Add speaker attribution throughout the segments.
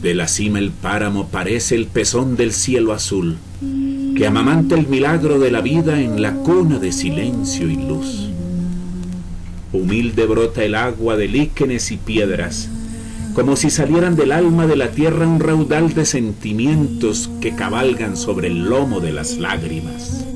Speaker 1: Desde la cima el páramo parece el pezón del cielo azul, que amamanta el milagro de la vida en la cuna de silencio y luz. Humilde brota el agua de líquenes y piedras, como si salieran del alma de la tierra un raudal de sentimientos que cabalgan sobre el lomo de las lágrimas.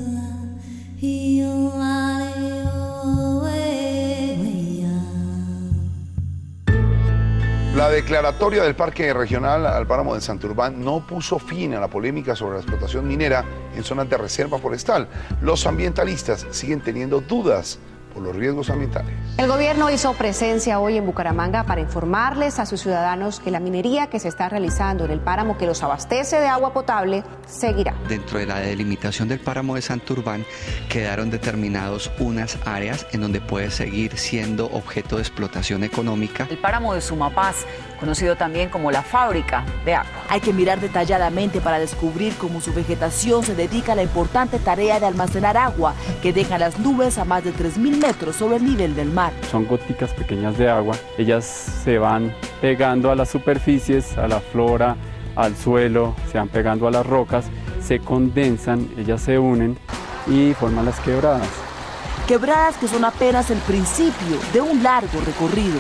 Speaker 2: Declaratoria del Parque Regional al Páramo de Santurbán no puso fin a la polémica sobre la explotación minera en zonas de reserva forestal. Los ambientalistas siguen teniendo dudas por los riesgos ambientales.
Speaker 3: El gobierno hizo presencia hoy en Bucaramanga para informarles a sus ciudadanos que la minería que se está realizando en el páramo que los abastece de agua potable seguirá.
Speaker 4: Dentro de la delimitación del páramo de Santurbán quedaron determinados unas áreas en donde puede seguir siendo objeto de explotación económica.
Speaker 5: El páramo de Sumapaz, conocido también como la fábrica de agua.
Speaker 6: Hay que mirar detalladamente para descubrir cómo su vegetación se dedica a la importante tarea de almacenar agua que deja las nubes a más de 3.000 metros sobre el nivel del mar.
Speaker 7: Son goticas pequeñas de agua, ellas se van pegando a las superficies, a la flora, al suelo, se van pegando a las rocas, se condensan, ellas se unen y forman las quebradas.
Speaker 6: Quebradas que son apenas el principio de un largo recorrido.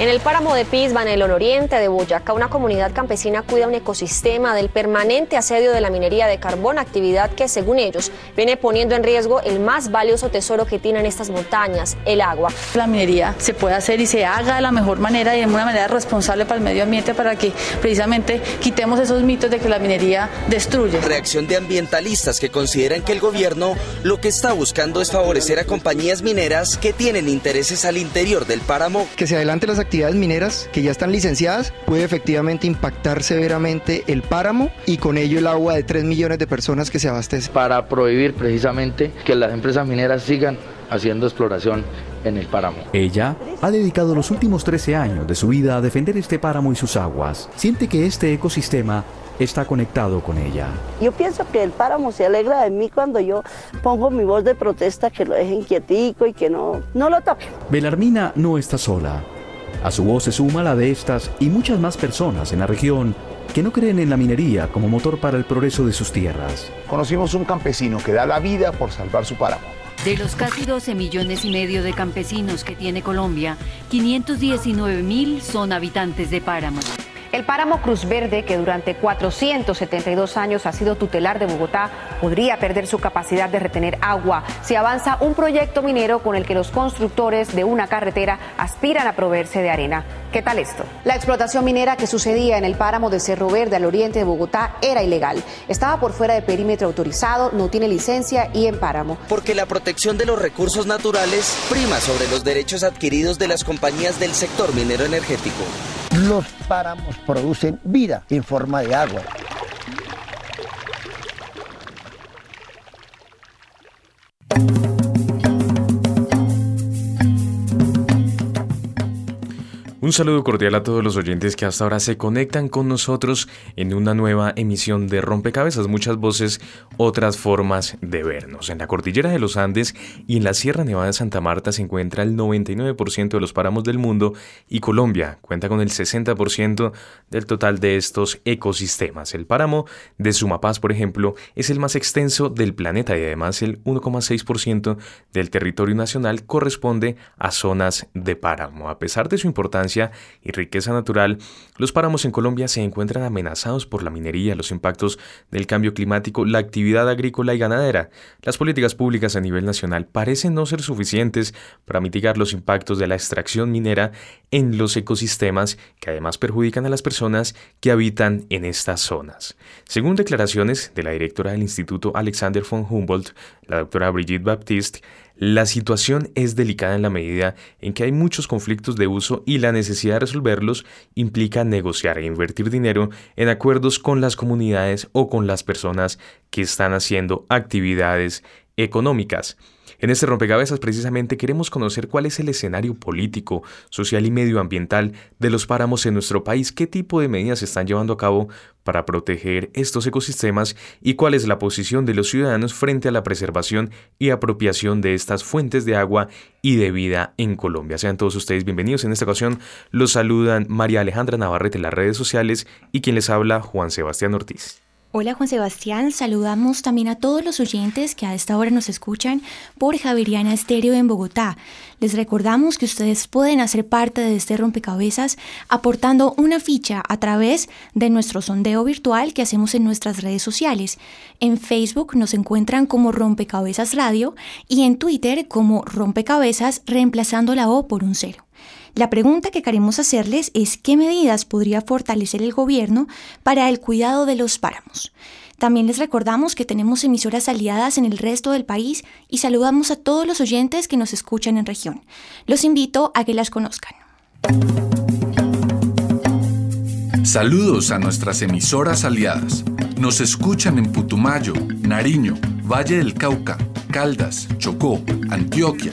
Speaker 8: En el páramo de Pisba, en el oriente de Boyacá, una comunidad campesina cuida un ecosistema del permanente asedio de la minería de carbón, actividad que, según ellos, viene poniendo en riesgo el más valioso tesoro que tienen estas montañas, el agua.
Speaker 9: La minería se puede hacer y se haga de la mejor manera y de una manera responsable para el medio ambiente para que precisamente quitemos esos mitos de que la minería destruye.
Speaker 10: Reacción de ambientalistas que consideran que el gobierno lo que está buscando es favorecer a compañías mineras que tienen intereses al interior del páramo.
Speaker 11: Que se adelante las actividades mineras que ya están licenciadas puede efectivamente impactar severamente el páramo y con ello el agua de 3 millones de personas que se abastecen.
Speaker 12: Para prohibir precisamente que las empresas mineras sigan haciendo exploración en el páramo.
Speaker 13: Ella ha dedicado los últimos 13 años de su vida a defender este páramo y sus aguas. Siente que este ecosistema está conectado con ella.
Speaker 14: Yo pienso que el páramo se alegra de mí cuando yo pongo mi voz de protesta que lo dejen quietico y que no, no lo toquen.
Speaker 13: Belarmina no está sola. A su voz se suma la de estas y muchas más personas en la región que no creen en la minería como motor para el progreso de sus tierras.
Speaker 2: Conocimos un campesino que da la vida por salvar su páramo.
Speaker 15: De los casi 12 millones y medio de campesinos que tiene Colombia, 519 mil son habitantes de páramos.
Speaker 3: El páramo Cruz Verde, que durante 472 años ha sido tutelar de Bogotá, podría perder su capacidad de retener agua si avanza un proyecto minero con el que los constructores de una carretera aspiran a proveerse de arena. ¿Qué tal esto? La explotación minera que sucedía en el páramo de Cerro Verde al oriente de Bogotá era ilegal. Estaba por fuera de perímetro autorizado, no tiene licencia y en páramo.
Speaker 10: Porque la protección de los recursos naturales prima sobre los derechos adquiridos de las compañías del sector minero energético.
Speaker 16: Los páramos producen vida en forma de agua.
Speaker 17: Un saludo cordial a todos los oyentes que hasta ahora se conectan con nosotros en una nueva emisión de Rompecabezas, muchas voces, otras formas de vernos. En la cordillera de los Andes y en la Sierra Nevada de Santa Marta se encuentra el 99% de los páramos del mundo y Colombia cuenta con el 60% del total de estos ecosistemas. El páramo de Sumapaz, por ejemplo, es el más extenso del planeta y además el 1,6% del territorio nacional corresponde a zonas de páramo. A pesar de su importancia, y riqueza natural, los páramos en Colombia se encuentran amenazados por la minería, los impactos del cambio climático, la actividad agrícola y ganadera. Las políticas públicas a nivel nacional parecen no ser suficientes para mitigar los impactos de la extracción minera en los ecosistemas que además perjudican a las personas que habitan en estas zonas. Según declaraciones de la directora del Instituto Alexander von Humboldt, la doctora Brigitte Baptiste, La situación es delicada en la medida en que hay muchos conflictos de uso y la necesidad de resolverlos implica negociar e invertir dinero en acuerdos con las comunidades o con las personas que están haciendo actividades económicas. En este rompecabezas precisamente queremos conocer cuál es el escenario político, social y medioambiental de los páramos en nuestro país, qué tipo de medidas se están llevando a cabo para proteger estos ecosistemas y cuál es la posición de los ciudadanos frente a la preservación y apropiación de estas fuentes de agua y de vida en Colombia. Sean todos ustedes bienvenidos. En esta ocasión los saludan María Alejandra Navarrete en las redes sociales y quien les habla Juan Sebastián Ortiz.
Speaker 18: Hola Juan Sebastián, saludamos también a todos los oyentes que a esta hora nos escuchan por Javeriana Estéreo en Bogotá. Les recordamos que ustedes pueden hacer parte de este rompecabezas aportando una ficha a través de nuestro sondeo virtual que hacemos en nuestras redes sociales. En Facebook nos encuentran como Rompecabezas Radio y en Twitter como Rompecabezas reemplazando la O por un cero. La pregunta que queremos hacerles es qué medidas podría fortalecer el gobierno para el cuidado de los páramos. También les recordamos que tenemos emisoras aliadas en el resto del país y saludamos a todos los oyentes que nos escuchan en región. Los invito a que las conozcan.
Speaker 19: Saludos a nuestras emisoras aliadas. Nos escuchan en Putumayo, Nariño, Valle del Cauca, Caldas, Chocó, Antioquia,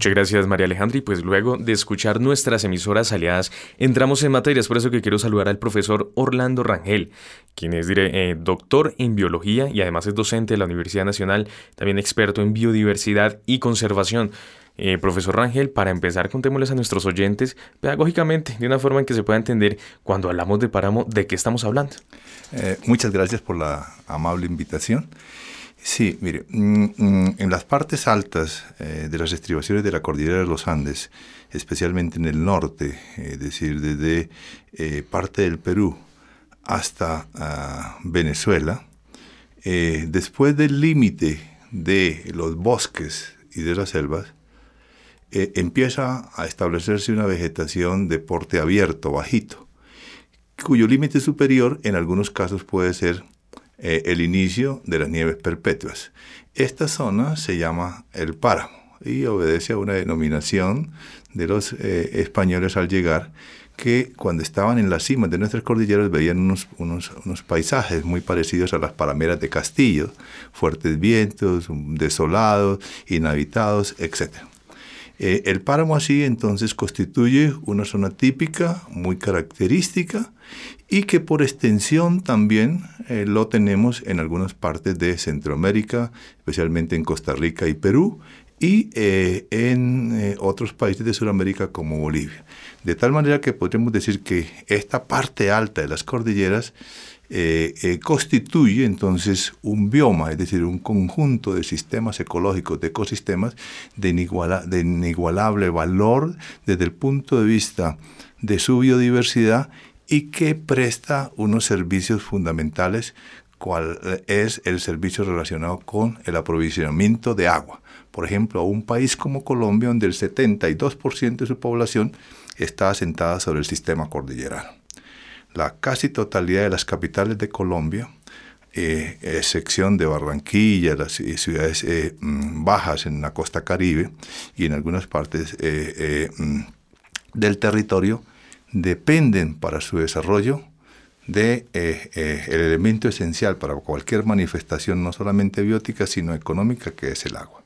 Speaker 17: Muchas gracias María Alejandra y pues luego de escuchar nuestras emisoras aliadas entramos en materia, por eso que quiero saludar al profesor Orlando Rangel, quien es eh, doctor en biología y además es docente de la Universidad Nacional, también experto en biodiversidad y conservación. Eh, profesor Rangel, para empezar contémosles a nuestros oyentes pedagógicamente, de una forma en que se pueda entender cuando hablamos de páramo, de qué estamos hablando.
Speaker 20: Eh, muchas gracias por la amable invitación. Sí, mire, mm, mm, en las partes altas eh, de las estribaciones de la cordillera de los Andes, especialmente en el norte, es decir, desde eh, parte del Perú hasta ah, Venezuela, eh, después del límite de los bosques y de las selvas, empieza a establecerse una vegetación de porte abierto, bajito, cuyo límite superior en algunos casos puede ser eh, el inicio de las nieves perpetuas. Esta zona se llama el páramo y obedece a una denominación de los eh, españoles al llegar que cuando estaban en la cima de nuestras cordilleras veían unos, unos, paisajes muy parecidos a las parameras de Castillo, fuertes vientos, desolados, inhabitados, etc. Eh, el páramo así entonces constituye una zona típica, muy característica, y que por extensión también eh, lo tenemos en algunas partes de Centroamérica, especialmente en Costa Rica y Perú, y eh, en eh, otros países de Sudamérica como Bolivia. De tal manera que podríamos decir que esta parte alta de las cordilleras constituye entonces un bioma, es decir, un conjunto de sistemas ecológicos, de ecosistemas de, de inigualable valor desde el punto de vista de su biodiversidad y que presta unos servicios fundamentales, cual es el servicio relacionado con el aprovisionamiento de agua. Por ejemplo, un país como Colombia, donde el 72% de su población está asentada sobre el sistema cordillerano. La casi totalidad de las capitales de Colombia, eh, excepción de Barranquilla, las ciudades eh, mm, bajas en la costa caribe y en algunas partes eh, mm, del territorio, dependen para su desarrollo de eh, eh, el elemento esencial para cualquier manifestación, no solamente biótica, sino económica, que es el agua.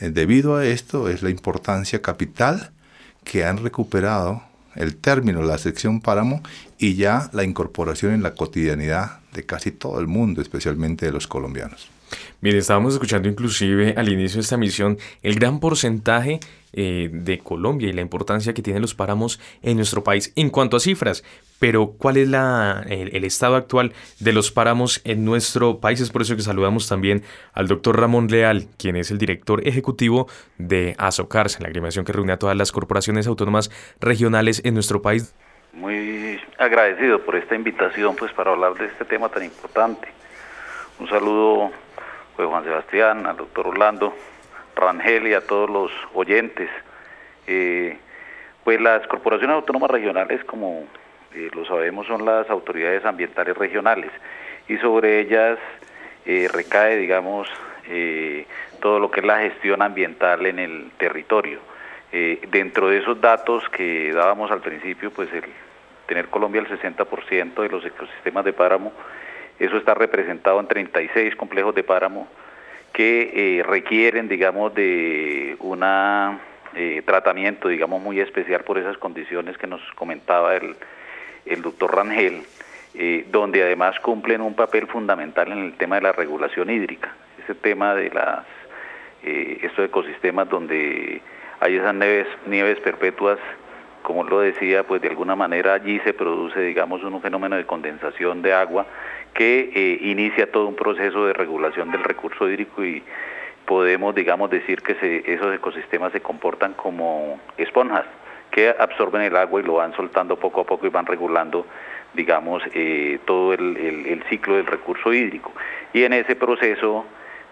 Speaker 20: Eh, debido a esto es la importancia capital que han recuperado el término, la sección páramo, y ya la incorporación en la cotidianidad de casi todo el mundo, especialmente de los colombianos.
Speaker 17: Mire, estábamos escuchando inclusive al inicio de esta misión el gran porcentaje eh, de Colombia y la importancia que tienen los páramos en nuestro país en cuanto a cifras. Pero, ¿cuál es la, el, estado actual de los páramos en nuestro país? Es por eso que saludamos también al doctor Ramón Leal, quien es el director ejecutivo de ASOCARS, la agremiación que reúne a todas las corporaciones autónomas regionales en nuestro país.
Speaker 21: Muy agradecido por esta invitación pues para hablar de este tema tan importante. Un saludo pues, Juan Sebastián, al doctor Orlando, Rangel y a todos los oyentes. Eh, pues las corporaciones autónomas regionales, como eh, lo sabemos, son las autoridades ambientales regionales y sobre ellas eh, recae, digamos, todo lo que es la gestión ambiental en el territorio. dentro de esos datos que dábamos al principio, pues el tener Colombia el 60% de los ecosistemas de páramo, eso está representado en 36 complejos de páramo, que eh, requieren, digamos, de un eh, tratamiento, digamos, muy especial por esas condiciones que nos comentaba el, doctor Rangel, eh, donde además cumplen un papel fundamental en el tema de la regulación hídrica, ese tema de las estos ecosistemas donde hay esas nieves, nieves perpetuas, como lo decía, pues de alguna manera allí se produce, digamos, un fenómeno de condensación de agua que eh, inicia todo un proceso de regulación del recurso hídrico y podemos, digamos, decir que esos ecosistemas se comportan como esponjas que absorben el agua y lo van soltando poco a poco y van regulando, digamos, eh, todo el, ciclo del recurso hídrico. Y en ese proceso,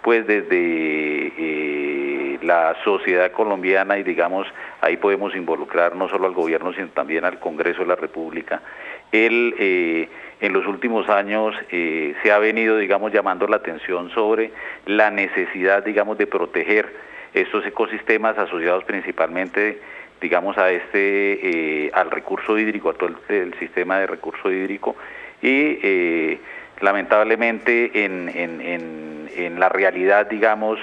Speaker 21: pues desde eh, la sociedad colombiana y digamos, ahí podemos involucrar no solo al gobierno, sino también al Congreso de la República, el en los últimos años eh, se ha venido, digamos, llamando la atención sobre la necesidad, digamos, de proteger estos ecosistemas asociados principalmente, digamos, a este, eh, al recurso hídrico, a todo el, sistema de recurso hídrico. Y eh, lamentablemente en, en, en, la realidad, digamos,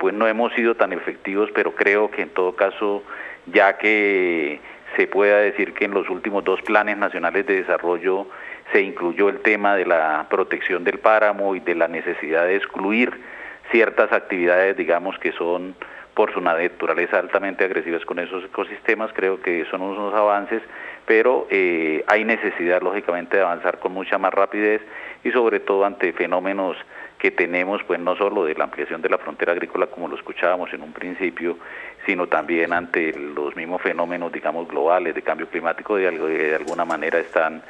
Speaker 21: pues no hemos sido tan efectivos, pero creo que en todo caso, ya que se pueda decir que en los últimos dos planes nacionales de desarrollo se incluyó el tema de la protección del páramo y de la necesidad de excluir ciertas actividades, digamos, que son por su naturaleza altamente agresivas con esos ecosistemas, creo que son unos avances, pero eh, hay necesidad, lógicamente, de avanzar con mucha más rapidez y sobre todo ante fenómenos que tenemos, pues no solo de la ampliación de la frontera agrícola, como lo escuchábamos en un principio, sino también ante los mismos fenómenos, digamos, globales de cambio climático, de, de alguna manera están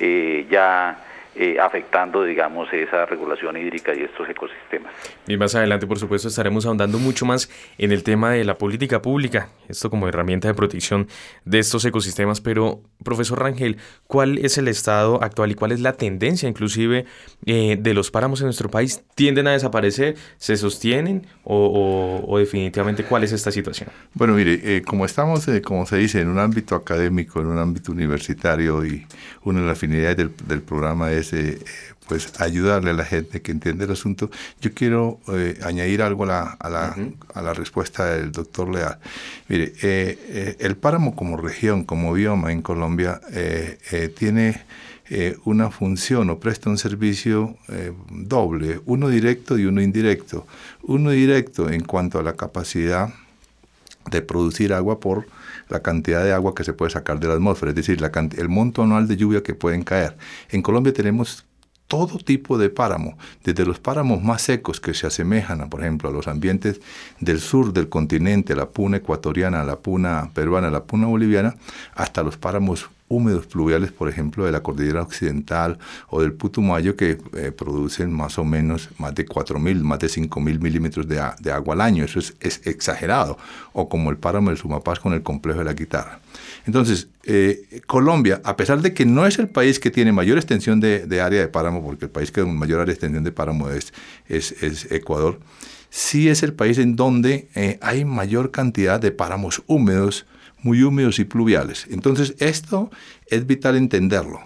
Speaker 21: eh, ya eh, afectando, digamos, esa regulación hídrica y estos ecosistemas.
Speaker 17: Y más adelante, por supuesto, estaremos ahondando mucho más en el tema de la política pública, esto como herramienta de protección de estos ecosistemas. Pero, profesor Rangel, ¿cuál es el estado actual y cuál es la tendencia, inclusive, eh, de los páramos en nuestro país? ¿Tienden a desaparecer? ¿Se sostienen? ¿O, definitivamente cuál es esta situación?
Speaker 20: Bueno, mire, eh, como estamos, como se dice, en un ámbito académico, en un ámbito universitario y una de las afinidades del, del programa es eh, pues ayudarle a la gente que entiende el asunto. Yo quiero eh, añadir algo a la, a, la, a la, respuesta del doctor Leal. Mire, eh, el páramo como región, como bioma en Colombia, tiene una función o presta un servicio doble, uno directo y uno indirecto. Uno directo en cuanto a la capacidad de producir agua por la cantidad de agua que se puede sacar de la atmósfera, es decir, la el monto anual de lluvia que pueden caer. En Colombia tenemos todo tipo de páramo, desde los páramos más secos que se asemejan, por ejemplo, a los ambientes del sur del continente, la puna ecuatoriana, la puna peruana, la puna boliviana, hasta los páramos húmedos pluviales, por ejemplo, de la cordillera occidental o del Putumayo, que eh, producen más o menos más de 4.000, más de 5.000 milímetros de, agua al año. Eso es, exagerado. O como el páramo del Sumapaz con el complejo de la guitarra. Entonces, eh, Colombia, a pesar de que no es el país que tiene mayor extensión de, área de páramo, porque el país que con mayor área de extensión de páramo es, es, es Ecuador, sí es el país en donde eh, hay mayor cantidad de páramos húmedos, muy húmedos y pluviales. Entonces, esto es vital entenderlo.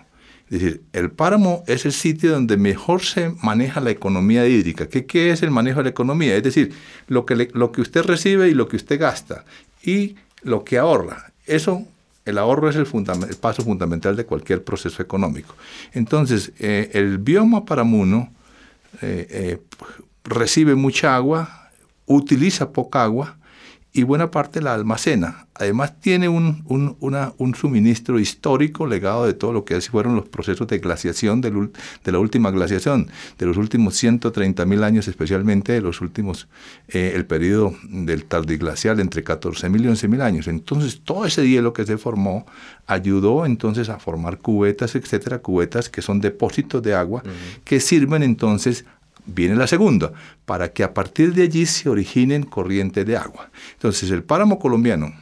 Speaker 20: Es decir, el páramo es el sitio donde mejor se maneja la economía hídrica. ¿Qué, es el manejo de la economía? Es decir, lo que, lo que usted recibe y lo que usted gasta y lo que ahorra. Eso, el ahorro es el, el paso fundamental de cualquier proceso económico. Entonces, eh, el bioma paramuno eh, eh, recibe mucha agua, utiliza poca agua y buena parte la almacena. Además tiene un, un, suministro histórico legado de todo lo que fueron los procesos de glaciación de, la última glaciación, de los últimos 130 mil años, especialmente de los últimos, eh, el periodo del tardiglacial entre 14 mil y 11 mil años. Entonces todo ese hielo que se formó ayudó entonces a formar cubetas, etcétera, cubetas que son depósitos de agua que sirven entonces viene la segunda, para que a partir de allí se originen corrientes de agua. Entonces, el páramo colombiano,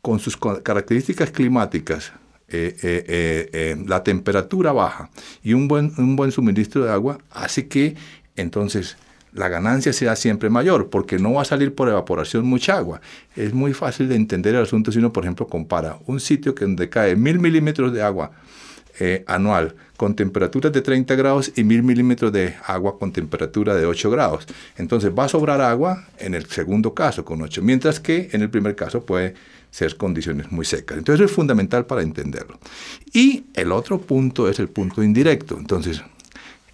Speaker 20: con sus características climáticas, eh, eh, eh, la temperatura baja y un buen, un buen suministro de agua, hace que entonces la ganancia sea siempre mayor, porque no va a salir por evaporación mucha agua. Es muy fácil de entender el asunto si uno, por ejemplo, compara un sitio que donde cae mil milímetros de agua anual con temperaturas de 30 grados y 1000 milímetros de agua con temperatura de 8 grados. Entonces va a sobrar agua en el segundo caso con 8, mientras que en el primer caso puede ser condiciones muy secas. Entonces es fundamental para entenderlo. Y el otro punto es el punto indirecto. Entonces,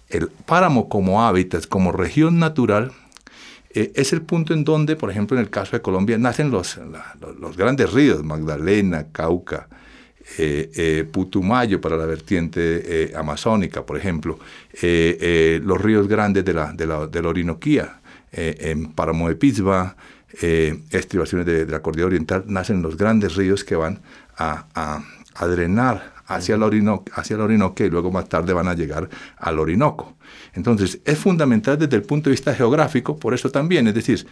Speaker 20: el páramo como hábitat, como región natural, eh, es el punto en donde, por ejemplo, en el caso de Colombia, nacen los, los grandes ríos, Magdalena, Cauca, eh, eh, Putumayo para la vertiente eh, amazónica, por ejemplo, los ríos grandes de la, de la, de la Orinoquía, en Páramo de Pisba, estribaciones de, la cordillera oriental, nacen los grandes ríos que van a, a, drenar hacia el, Orinoco, hacia el Orinoco y luego más tarde van a llegar al Orinoco. Entonces, es fundamental desde el punto de vista geográfico, por eso también, es decir,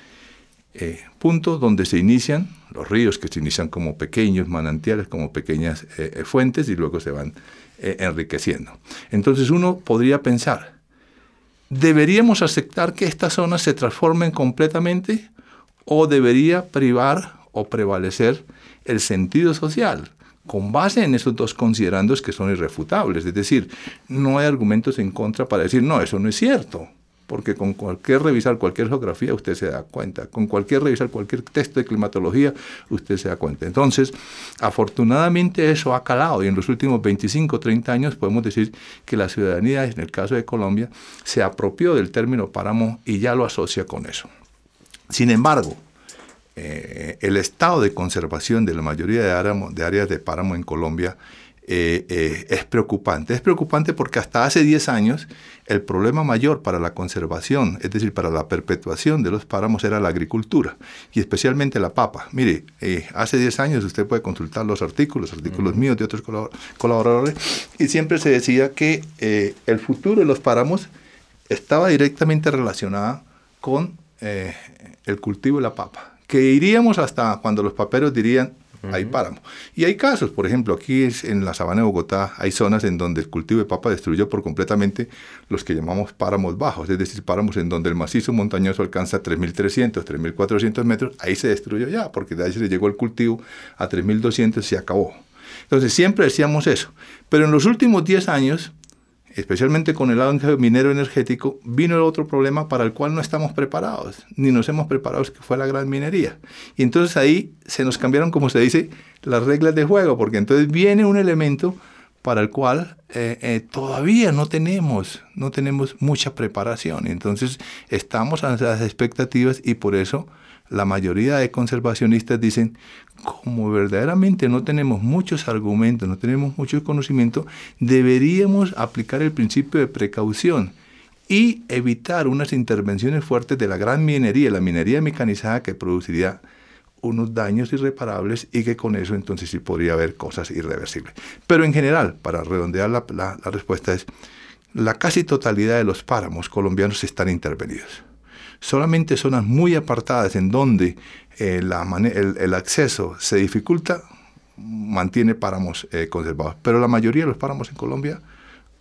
Speaker 20: eh, punto donde se inician los ríos, que se inician como pequeños manantiales, como pequeñas eh, eh, fuentes y luego se van enriqueciendo. Entonces uno podría pensar, ¿deberíamos aceptar que estas zonas se transformen completamente o debería privar o prevalecer el sentido social? con base en esos dos considerandos que son irrefutables. Es decir, no hay argumentos en contra para decir, no, eso no es cierto porque con cualquier revisar cualquier geografía usted se da cuenta, con cualquier revisar cualquier texto de climatología usted se da cuenta. Entonces, afortunadamente eso ha calado y en los últimos 25, 30 años podemos decir que la ciudadanía, en el caso de Colombia, se apropió del término páramo y ya lo asocia con eso. Sin embargo, eh, el estado de conservación de la mayoría de, de áreas de páramo en Colombia eh, eh, es preocupante. Es preocupante porque hasta hace 10 años el problema mayor para la conservación, es decir, para la perpetuación de los páramos era la agricultura y especialmente la papa. Mire, eh, hace 10 años usted puede consultar los artículos, artículos míos de otros colaboradores, y siempre se decía que el futuro de los páramos estaba directamente relacionado con el cultivo de la papa, que iríamos hasta cuando los paperos dirían hay páramo. Y hay casos, por ejemplo, aquí en la sabana de Bogotá hay zonas en donde el cultivo de papa destruyó por completamente los que llamamos páramos bajos, es decir, páramos en donde el macizo montañoso alcanza 3.300, 3.400 metros, ahí se destruyó ya, porque de ahí se le llegó el cultivo a 3.200 y se acabó. Entonces siempre decíamos eso. Pero en los últimos 10 años especialmente con el auge minero energético, vino el otro problema para el cual no estamos preparados, ni nos hemos preparado, que fue la gran minería. Y entonces ahí se nos cambiaron, como se dice, las reglas de juego, porque entonces viene un elemento para el cual eh, eh, todavía no tenemos, no tenemos mucha preparación. Entonces estamos a las expectativas y por eso la mayoría de conservacionistas dicen, como verdaderamente no tenemos muchos argumentos, no tenemos mucho conocimiento, deberíamos aplicar el principio de precaución y evitar unas intervenciones fuertes de la gran minería, la minería mecanizada que produciría unos daños irreparables y que con eso entonces sí podría haber cosas irreversibles. Pero en general, para redondear la, respuesta es, la casi totalidad de los páramos colombianos están intervenidos solamente zonas muy apartadas en donde eh, el, acceso se dificulta, mantiene páramos eh, conservados. Pero la mayoría de los páramos en Colombia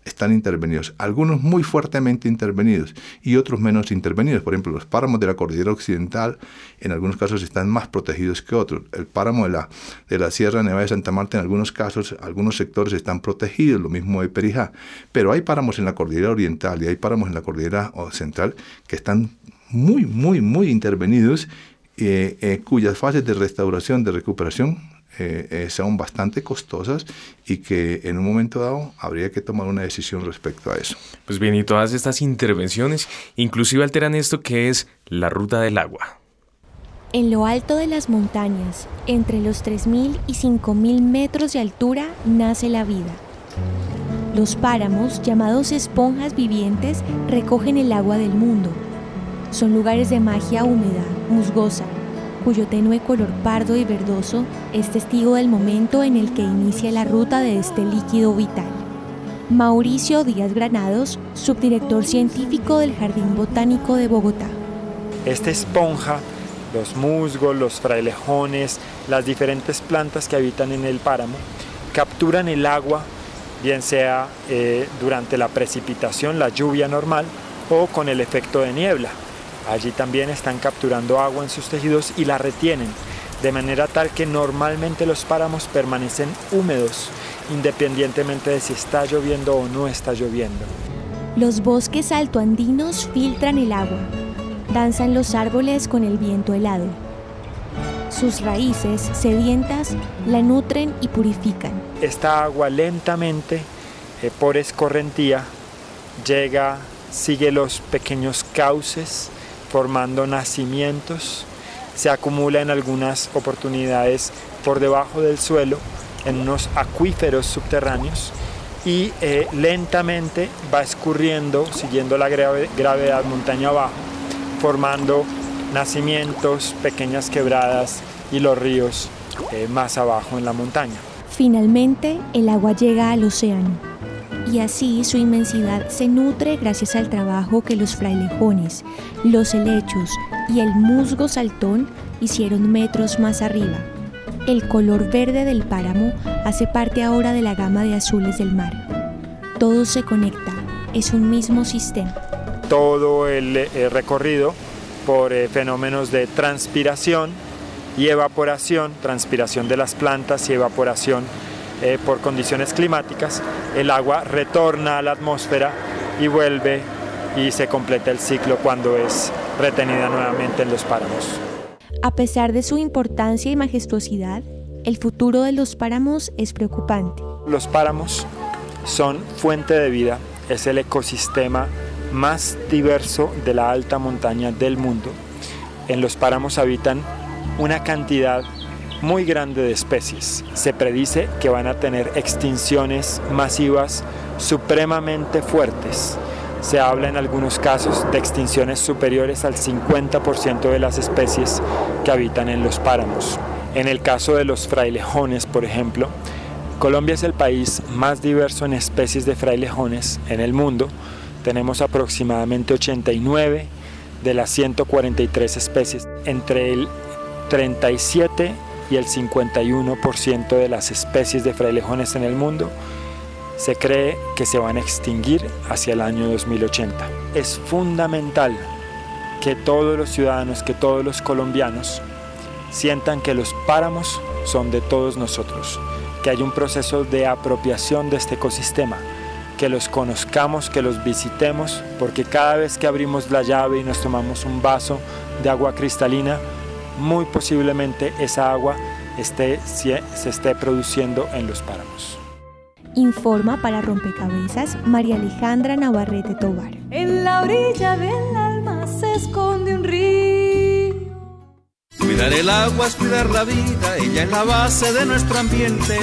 Speaker 20: están intervenidos, algunos muy fuertemente intervenidos y otros menos intervenidos. Por ejemplo, los páramos de la cordillera occidental en algunos casos están más protegidos que otros. El páramo de la, de la Sierra Nevada de Santa Marta en algunos casos, algunos sectores están protegidos, lo mismo de Perijá. Pero hay páramos en la cordillera oriental y hay páramos en la cordillera central que están muy, muy, muy intervenidos, eh, eh, cuyas fases de restauración, de recuperación, eh, eh, son bastante costosas y que en un momento dado habría que tomar una decisión respecto a eso.
Speaker 17: Pues bien, y todas estas intervenciones inclusive alteran esto que es la ruta del agua.
Speaker 18: En lo alto de las montañas, entre los 3.000 y 5.000 metros de altura, nace la vida. Los páramos, llamados esponjas vivientes, recogen el agua del mundo. Son lugares de magia húmeda, musgosa, cuyo tenue color pardo y verdoso es testigo del momento en el que inicia la ruta de este líquido vital. Mauricio Díaz Granados, subdirector científico del Jardín Botánico de Bogotá.
Speaker 22: Esta esponja, los musgos, los frailejones, las diferentes plantas que habitan en el páramo, capturan el agua bien sea eh, durante la precipitación, la lluvia normal, o con el efecto de niebla. Allí también están capturando agua en sus tejidos y la retienen, de manera tal que normalmente los páramos permanecen húmedos, independientemente de si está lloviendo o no está lloviendo.
Speaker 18: Los bosques altoandinos filtran el agua, danzan los árboles con el viento helado. Sus raíces sedientas la nutren y purifican.
Speaker 22: Esta agua lentamente, eh, por escorrentía, llega, sigue los pequeños cauces, formando nacimientos, se acumula en algunas oportunidades por debajo del suelo, en unos acuíferos subterráneos, y eh, lentamente va escurriendo, siguiendo la gravedad montaña abajo, formando nacimientos, pequeñas quebradas y los ríos eh, más abajo en la montaña.
Speaker 18: Finalmente, el agua llega al océano y así su inmensidad se nutre gracias al trabajo que los frailejones, los helechos y el musgo saltón hicieron metros más arriba. El color verde del páramo hace parte ahora de la gama de azules del mar. Todo se conecta, es un mismo sistema.
Speaker 22: Todo el eh, recorrido por eh, fenómenos de transpiración y evaporación, transpiración de las plantas y evaporación eh, por condiciones climáticas, el agua retorna a la atmósfera y vuelve y se completa el ciclo cuando es retenida nuevamente en los páramos.
Speaker 18: A pesar de su importancia y majestuosidad, el futuro de los páramos es preocupante.
Speaker 22: Los páramos son fuente de vida, es el ecosistema más diverso de la alta montaña del mundo. En los páramos habitan una cantidad muy grande de especies. Se predice que van a tener extinciones masivas supremamente fuertes. Se habla en algunos casos de extinciones superiores al 50% de las especies que habitan en los páramos. En el caso de los frailejones, por ejemplo, Colombia es el país más diverso en especies de frailejones en el mundo, tenemos aproximadamente 89 de las 143 especies. Entre el 37 y el 51% de las especies de frailejones en el mundo se cree que se van a extinguir hacia el año 2080. Es fundamental que todos los ciudadanos, que todos los colombianos sientan que los páramos son de todos nosotros, que hay un proceso de apropiación de este ecosistema, que los conozcamos, que los visitemos, porque cada vez que abrimos la llave y nos tomamos un vaso de agua cristalina, muy posiblemente esa agua esté, se esté produciendo en los páramos.
Speaker 18: Informa para Rompecabezas María Alejandra Navarrete Tobar.
Speaker 23: En la orilla del alma se esconde un río.
Speaker 24: Cuidar el agua es cuidar la vida, ella es la base de nuestro ambiente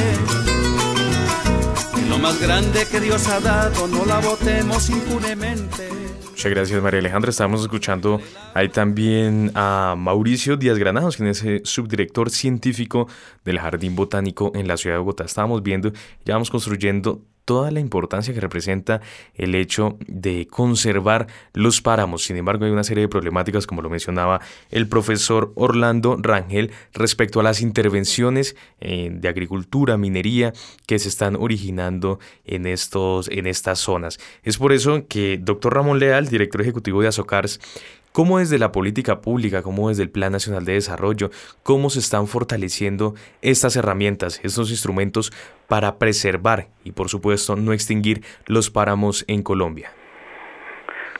Speaker 24: lo más grande que Dios ha dado, no la votemos impunemente.
Speaker 17: Muchas gracias María Alejandra. Estamos escuchando ahí también a Mauricio Díaz Granados, quien es el subdirector científico del Jardín Botánico en la ciudad de Bogotá. Estábamos viendo, ya vamos construyendo toda la importancia que representa el hecho de conservar los páramos. Sin embargo, hay una serie de problemáticas, como lo mencionaba el profesor Orlando Rangel, respecto a las intervenciones eh, de agricultura, minería que se están originando en, estos, en estas zonas. Es por eso que doctor Ramón Leal, director ejecutivo de Azocars, cómo desde la política pública, cómo desde el Plan Nacional de Desarrollo, cómo se están fortaleciendo estas herramientas, estos instrumentos para preservar y por supuesto no extinguir los páramos en Colombia.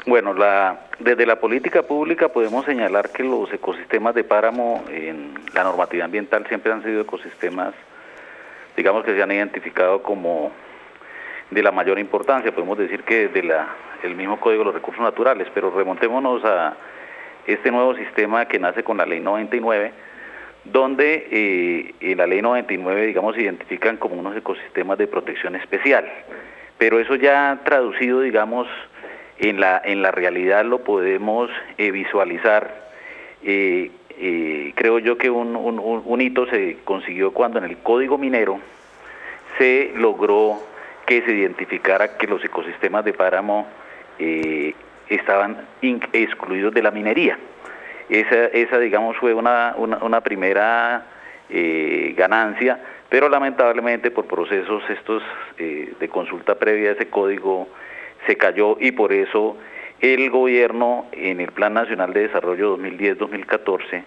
Speaker 21: Bueno, la, desde la política pública podemos señalar que los ecosistemas de páramo en la normativa ambiental siempre han sido ecosistemas, digamos que se han identificado como de la mayor importancia, podemos decir que desde la, el mismo Código de los Recursos Naturales, pero remontémonos a este nuevo sistema que nace con la Ley 99, donde eh, en la Ley 99, digamos, se identifican como unos ecosistemas de protección especial, pero eso ya traducido, digamos, en la, en la realidad lo podemos eh, visualizar. Eh, creo yo que un, hito se consiguió cuando en el código minero se logró que se identificara que los ecosistemas de páramo estaban excluidos de la minería. Esa, esa digamos, fue una, una, primera ganancia, pero lamentablemente por procesos estos de consulta previa ese código se cayó y por eso el gobierno en el Plan Nacional de Desarrollo 2010-2014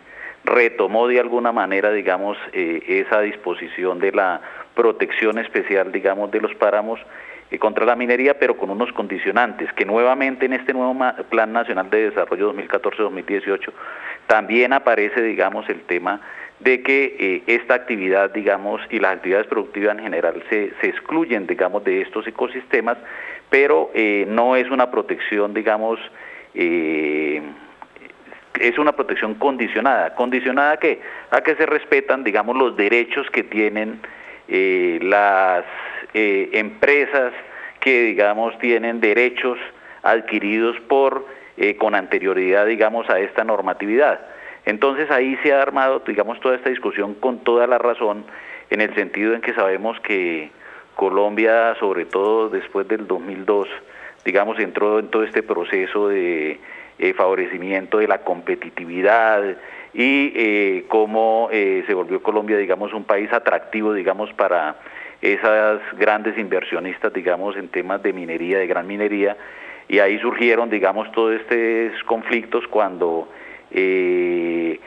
Speaker 21: retomó de alguna manera, digamos, eh, esa disposición de la protección especial, digamos, de los páramos eh, contra la minería, pero con unos condicionantes, que nuevamente en este nuevo Plan Nacional de Desarrollo 2014-2018 también aparece, digamos, el tema de que eh, esta actividad, digamos, y las actividades productivas en general se, excluyen, digamos, de estos ecosistemas pero no es una protección, digamos, es una protección condicionada. ¿Condicionada a qué? A que se respetan, digamos, los derechos que tienen eh, las empresas que, digamos, tienen derechos adquiridos por con anterioridad, digamos, a esta normatividad. Entonces ahí se ha armado, digamos, toda esta discusión con toda la razón, en el sentido en que sabemos que Colombia, sobre todo después del 2002, digamos, entró en todo este proceso de eh, favorecimiento de la competitividad y eh, cómo eh, se volvió Colombia, digamos, un país atractivo, digamos, para esas grandes inversionistas, digamos, en temas de minería, de gran minería, y ahí surgieron, digamos, todos estos conflictos cuando se,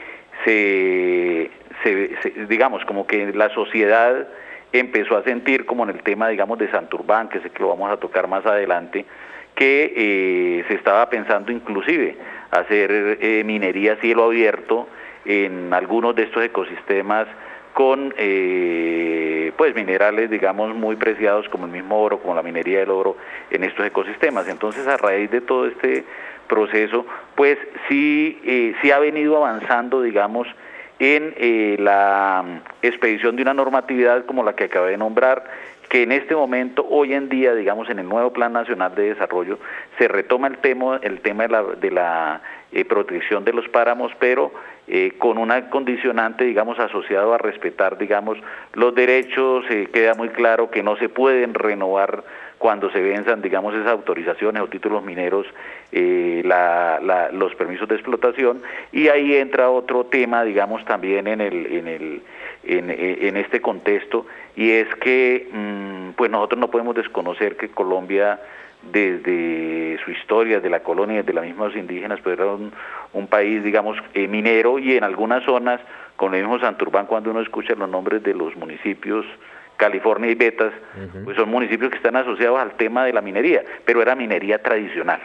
Speaker 21: digamos, como que la sociedad empezó a sentir como en el tema, digamos, de Santurbán, que sé que lo vamos a tocar más adelante, que eh, se estaba pensando inclusive hacer eh, minería cielo abierto en algunos de estos ecosistemas con eh, pues minerales digamos muy preciados como el mismo oro, como la minería del oro en estos ecosistemas. Entonces a raíz de todo este proceso pues sí, sí ha venido avanzando digamos en eh, la expedición de una normatividad como la que acabé de nombrar, que en este momento, hoy en día, digamos, en el nuevo Plan Nacional de Desarrollo, se retoma el tema, el tema de la, eh, protección de los páramos, pero eh, con una condicionante, digamos, asociado a respetar, digamos, los derechos, queda muy claro que no se pueden renovar cuando se venzan, digamos, esas autorizaciones o títulos mineros, eh, los permisos de explotación, y ahí entra otro tema, digamos, también en, el, en, este contexto, y es que, mm, pues nosotros no podemos desconocer que Colombia desde su historia, de la colonia, de las mismas indígenas, pues era un, un país, digamos, eh, minero y en algunas zonas, con el mismo Santurbán, cuando uno escucha los nombres de los municipios, California y Betas, pues son municipios que están asociados al tema de la minería, pero era minería tradicional.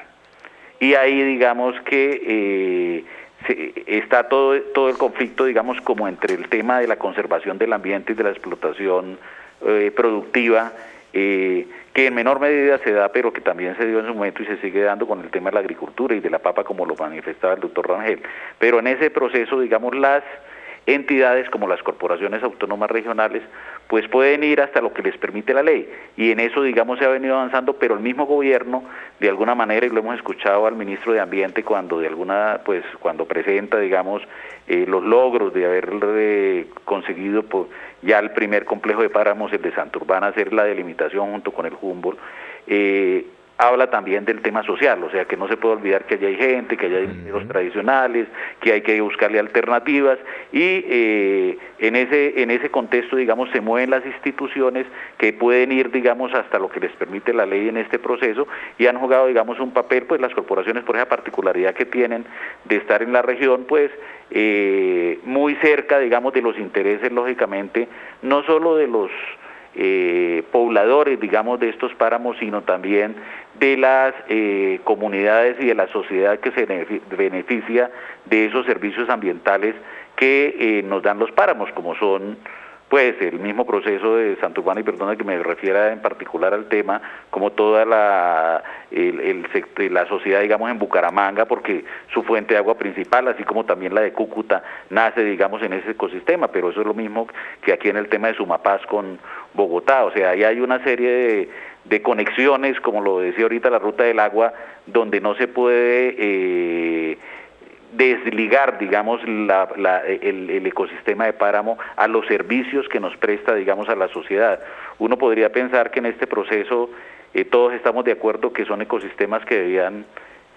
Speaker 21: Y ahí digamos que eh, está todo, todo el conflicto, digamos, como entre el tema de la conservación del ambiente y de la explotación eh, productiva, eh, que en menor medida se da, pero que también se dio en su momento y se sigue dando con el tema de la agricultura y de la papa, como lo manifestaba el doctor Rangel. Pero en ese proceso, digamos, las entidades como las corporaciones autónomas regionales pues pueden ir hasta lo que les permite la ley. Y en eso digamos se ha venido avanzando pero el mismo gobierno de alguna manera y lo hemos escuchado al ministro de ambiente cuando de alguna pues cuando presenta digamos eh, los logros de haber eh, conseguido pues, ya el primer complejo de páramos el de Santurbán hacer la delimitación junto con el Humboldt eh, habla también del tema social, o sea que no se puede olvidar que allá hay gente, que allá hay mineros tradicionales, que hay que buscarle alternativas y eh, en ese en ese contexto digamos se mueven las instituciones que pueden ir digamos hasta lo que les permite la ley en este proceso y han jugado digamos un papel pues las corporaciones por esa particularidad que tienen de estar en la región pues eh, muy cerca digamos de los intereses lógicamente no solo de los eh, pobladores, digamos, de estos páramos, sino también de las eh, comunidades y de la sociedad que se beneficia de esos servicios ambientales que eh, nos dan los páramos, como son pues el mismo proceso de Santo Juan y perdona que me refiera en particular al tema, como toda la, la sociedad, digamos, en Bucaramanga, porque su fuente de agua principal, así como también la de Cúcuta, nace, digamos, en ese ecosistema, pero eso es lo mismo que aquí en el tema de Sumapaz con Bogotá, o sea, ahí hay una serie de, conexiones, como lo decía ahorita la ruta del agua, donde no se puede... Eh, desligar, digamos, el, ecosistema de páramo a los servicios que nos presta, digamos, a la sociedad. Uno podría pensar que en este proceso eh, todos estamos de acuerdo que son ecosistemas que debían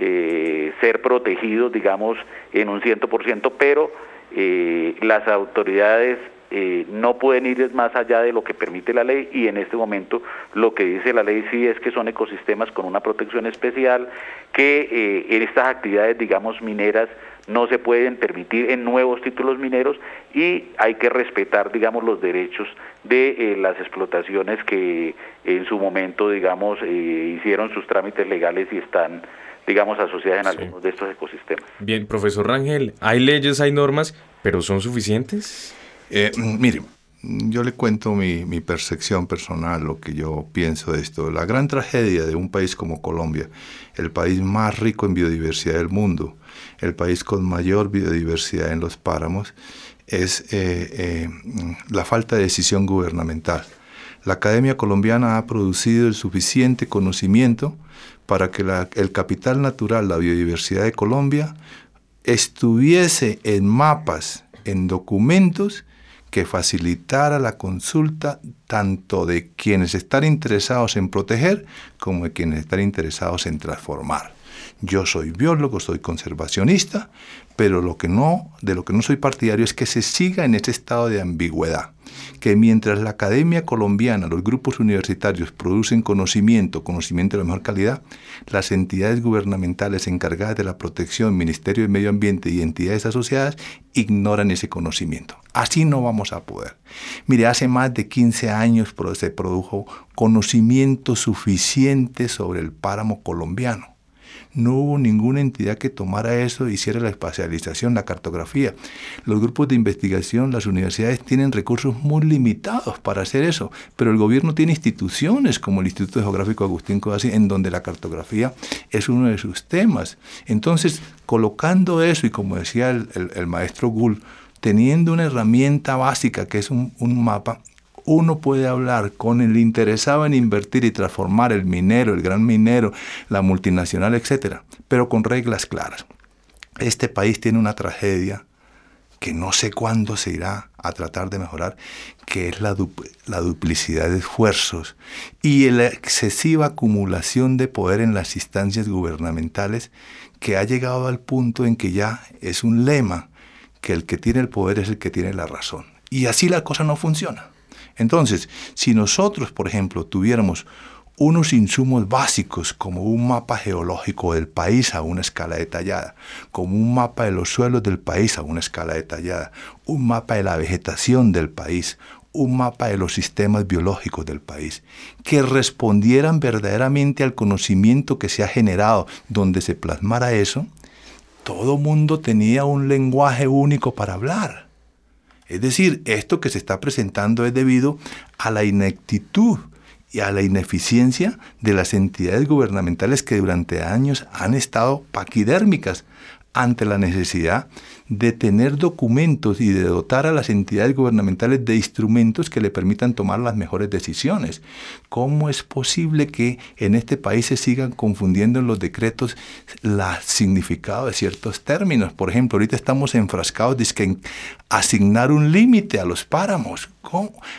Speaker 21: eh, ser protegidos, digamos, en un ciento por ciento, pero las autoridades eh, no pueden ir más allá de lo que permite la ley y en este momento lo que dice la ley sí es que son ecosistemas con una protección especial, que eh, en estas actividades, digamos, mineras no se pueden permitir en nuevos títulos mineros y hay que respetar, digamos, los derechos de eh, las explotaciones que en su momento, digamos, hicieron sus trámites legales y están digamos, asociadas en algunos de estos ecosistemas.
Speaker 17: Bien, profesor Rangel, hay leyes, hay normas, pero ¿son suficientes?
Speaker 20: Eh, mire, yo le cuento mi, percepción personal, lo que yo pienso de esto. La gran tragedia de un país como Colombia, el país más rico en biodiversidad del mundo, el país con mayor biodiversidad en los páramos, es eh, eh, la falta de decisión gubernamental. La Academia Colombiana ha producido el suficiente conocimiento para que el capital natural, la biodiversidad de Colombia, estuviese en mapas, en documentos que facilitara la consulta tanto de quienes están interesados en proteger como de quienes están interesados en transformar. Yo soy biólogo, soy conservacionista, pero lo que no, de lo que no soy partidario es que se siga en ese estado de ambigüedad, que mientras la academia colombiana, los grupos universitarios producen conocimiento, conocimiento de la mejor calidad, las entidades gubernamentales encargadas de la protección, Ministerio de Medio Ambiente y entidades asociadas ignoran ese conocimiento. Así no vamos a poder. Mire, hace más de 15 años se produjo conocimiento suficiente sobre el páramo colombiano no hubo ninguna entidad que tomara eso e hiciera la espacialización, la cartografía. Los grupos de investigación, las universidades tienen recursos muy limitados para hacer eso, pero el gobierno tiene instituciones como el Instituto Geográfico Agustín Codazzi, en donde la cartografía es uno de sus temas. Entonces, colocando eso, y como decía el, maestro Gull, teniendo una herramienta básica que es un mapa, uno puede hablar con el interesado en invertir y transformar el minero, el gran minero, la multinacional, etcétera, pero con reglas claras. Este país tiene una tragedia que no sé cuándo se irá a tratar de mejorar, que es la, la duplicidad de esfuerzos y la excesiva acumulación de poder en las instancias gubernamentales que ha llegado al punto en que ya es un lema que el que tiene el poder es el que tiene la razón. Y así la cosa no funciona. Entonces, si nosotros, por ejemplo, tuviéramos unos insumos básicos como un mapa geológico del país a una escala detallada, como un mapa de los suelos del país a una escala detallada, un mapa de la vegetación del país, un mapa de los sistemas biológicos del país, que respondieran verdaderamente al conocimiento que se ha generado, donde se plasmara eso, todo mundo tenía un lenguaje único para hablar. Es decir, esto que se está presentando es debido a la ineptitud y a la ineficiencia de las entidades gubernamentales que durante años han estado paquidérmicas ante la necesidad de tener documentos y de dotar a las entidades gubernamentales de instrumentos que le permitan tomar las mejores decisiones. ¿Cómo es posible que en este país se sigan confundiendo en los decretos el significado de ciertos términos? Por ejemplo, ahorita estamos enfrascados en asignar un límite a los páramos.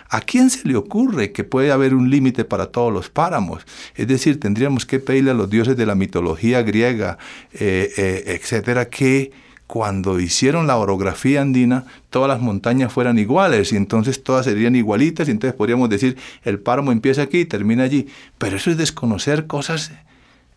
Speaker 20: ¿A quién se le ocurre que puede haber un límite para todos los páramos? Es decir, tendríamos que pedirle a los dioses de la mitología griega, eh, eh, etcétera, que cuando hicieron la orografía andina, todas las montañas fueran iguales y entonces todas serían igualitas y entonces podríamos decir el páramo empieza aquí y termina allí. Pero eso es desconocer cosas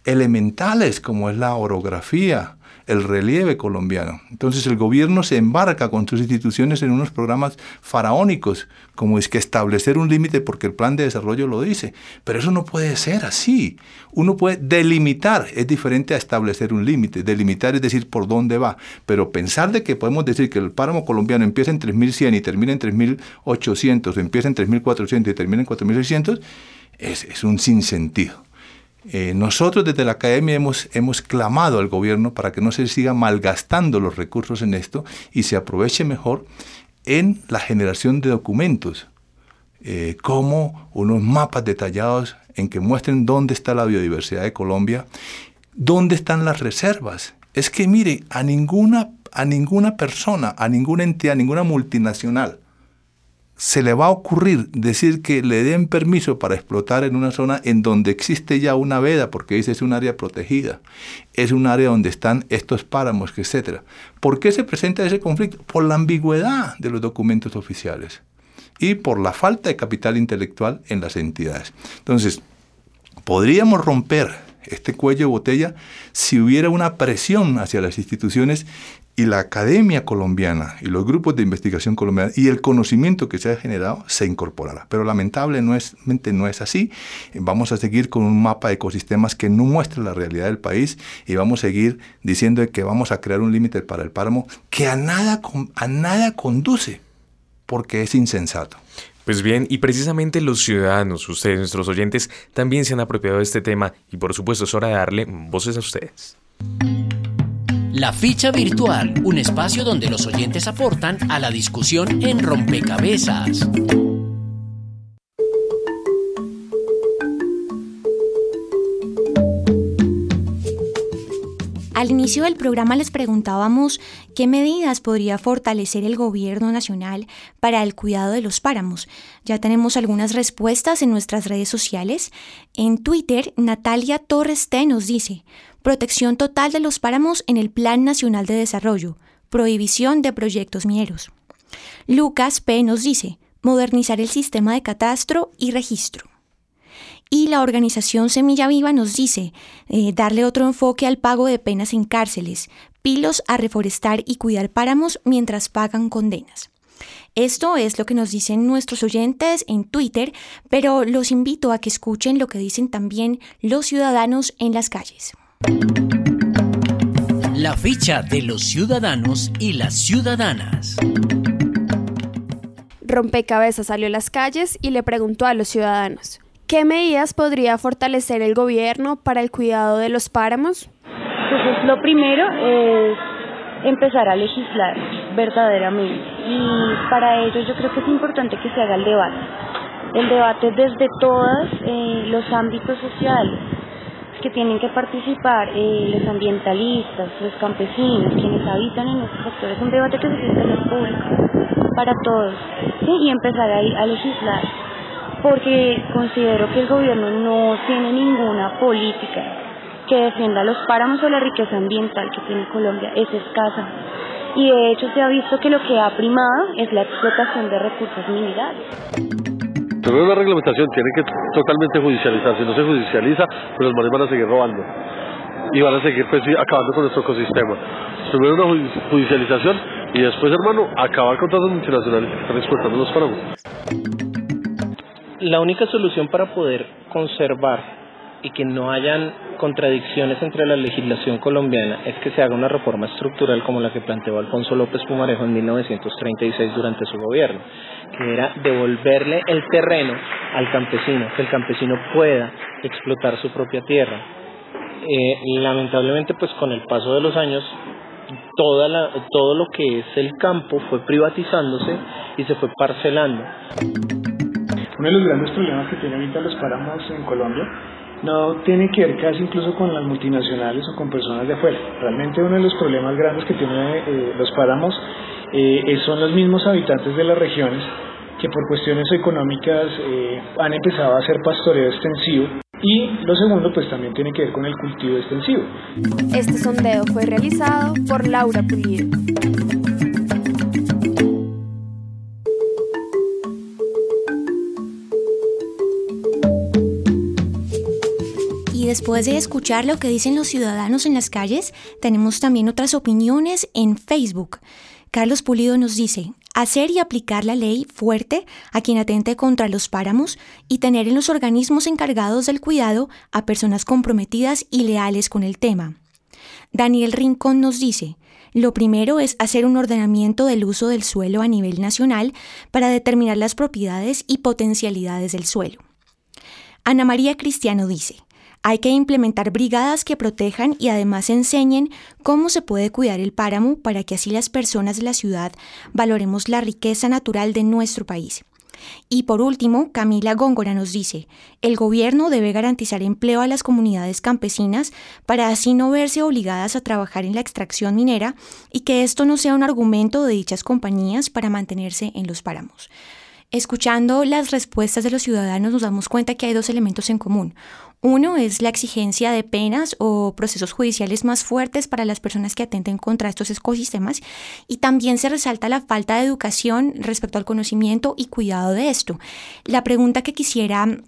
Speaker 20: elementales como es la orografía, el relieve colombiano. Entonces el gobierno se embarca con sus instituciones en unos programas faraónicos, como es que establecer un límite porque el plan de desarrollo lo dice. Pero eso no puede ser así. Uno puede delimitar, es diferente a establecer un límite. Delimitar es decir por dónde va. Pero pensar de que podemos decir que el páramo colombiano empieza en 3100 y termina en 3800, o empieza en 3400 y termina en 4600, es, es un sinsentido. Eh, nosotros desde la academia hemos, hemos clamado al gobierno para que no se siga malgastando los recursos en esto y se aproveche mejor en la generación de documentos, eh, como unos mapas detallados en que muestren dónde está la biodiversidad de Colombia, dónde están las reservas. Es que mire, a ninguna, a ninguna persona, a ninguna entidad, a ninguna multinacional se le va a ocurrir decir que le den permiso para explotar en una zona en donde existe ya una veda, porque dice es un área protegida, es un área donde están estos páramos, etc. ¿Por qué se presenta ese conflicto? Por la ambigüedad de los documentos oficiales y por la falta de capital intelectual en las entidades. Entonces, podríamos romper este cuello de botella si hubiera una presión hacia las instituciones y la academia colombiana y los grupos de investigación colombiana y el conocimiento que se ha generado se incorporará. Pero lamentablemente no es así. Vamos a seguir con un mapa de ecosistemas que no muestra la realidad del país y vamos a seguir diciendo que vamos a crear un límite para el páramo que a nada, a nada conduce porque es insensato.
Speaker 17: Pues bien, y precisamente los ciudadanos, ustedes, nuestros oyentes, también se han apropiado de este tema y por supuesto es hora de darle voces a ustedes.
Speaker 25: La ficha virtual, un espacio donde los oyentes aportan a la discusión en rompecabezas.
Speaker 18: Al inicio del programa les preguntábamos qué medidas podría fortalecer el gobierno nacional para el cuidado de los páramos. Ya tenemos algunas respuestas en nuestras redes sociales. En Twitter, Natalia Torres T nos dice, protección total de los páramos en el Plan Nacional de Desarrollo, prohibición de proyectos mineros. Lucas P. nos dice, modernizar el sistema de catastro y registro. Y la organización Semilla Viva nos dice eh, darle otro enfoque al pago de penas en cárceles, pilos a reforestar y cuidar páramos mientras pagan condenas. Esto es lo que nos dicen nuestros oyentes en Twitter, pero los invito a que escuchen lo que dicen también los ciudadanos en las calles.
Speaker 25: La ficha de los ciudadanos y las ciudadanas.
Speaker 26: Rompecabezas salió a las calles y le preguntó a los ciudadanos, ¿qué medidas podría fortalecer el gobierno para el cuidado de los páramos?
Speaker 27: Entonces, lo primero es empezar a legislar verdaderamente y para ello yo creo que es importante que se haga el debate. El debate desde todos eh, los ámbitos sociales, que tienen que participar eh, los ambientalistas, los campesinos, quienes habitan en estos sectores, un debate que se tiene que público para todos y empezar ahí a legislar, porque considero que el gobierno no tiene ninguna política que defienda los páramos o la riqueza ambiental que tiene Colombia, es escasa. Y de hecho se ha visto que lo que ha primado es la explotación de recursos minerales.
Speaker 28: Primero la reglamentación tiene que totalmente judicializar. Si no se judicializa, pues los mares van a seguir robando y van a seguir pues, acabando con nuestro ecosistema. Primero una judicialización y después, hermano, acabar con todas las multinacionales que están exportando los páramos.
Speaker 29: La única solución para poder conservar y que no hayan contradicciones entre la legislación colombiana es que se haga una reforma estructural como la que planteó Alfonso López Pumarejo en 1936 durante su gobierno, que era devolverle el terreno al campesino, que el campesino pueda explotar su propia tierra. Eh, lamentablemente, pues con el paso de los años, toda la, todo lo que es el campo fue privatizándose y se fue parcelando.
Speaker 30: Uno de los grandes problemas que tiene ahorita los páramos en Colombia no tiene que ver casi incluso con las multinacionales o con personas de afuera. Realmente uno de los problemas grandes que tienen eh, los páramos eh, son los mismos habitantes de las regiones que por cuestiones económicas eh, han empezado a hacer pastoreo extensivo y lo segundo pues también tiene que ver con el cultivo extensivo.
Speaker 26: Este sondeo fue realizado por Laura Pulido.
Speaker 18: Después de escuchar lo que dicen los ciudadanos en las calles, tenemos también otras opiniones en Facebook. Carlos Pulido nos dice, hacer y aplicar la ley fuerte a quien atente contra los páramos y tener en los organismos encargados del cuidado a personas comprometidas y leales con el tema. Daniel Rincón nos dice, lo primero es hacer un ordenamiento del uso del suelo a nivel nacional para determinar las propiedades y potencialidades del suelo. Ana María Cristiano dice, hay que implementar brigadas que protejan y además enseñen cómo se puede cuidar el páramo para que así las personas de la ciudad valoremos la riqueza natural de nuestro país. Y por último, Camila Góngora nos dice, el gobierno debe garantizar empleo a las comunidades campesinas para así no verse obligadas a trabajar en la extracción minera y que esto no sea un argumento de dichas compañías para mantenerse en los páramos. Escuchando las respuestas de los ciudadanos nos damos cuenta que hay dos elementos en común. Uno es la exigencia de penas o procesos judiciales más fuertes para las personas que atenten contra estos ecosistemas y también se resalta la falta de educación respecto al conocimiento y cuidado de esto. La pregunta que quisiera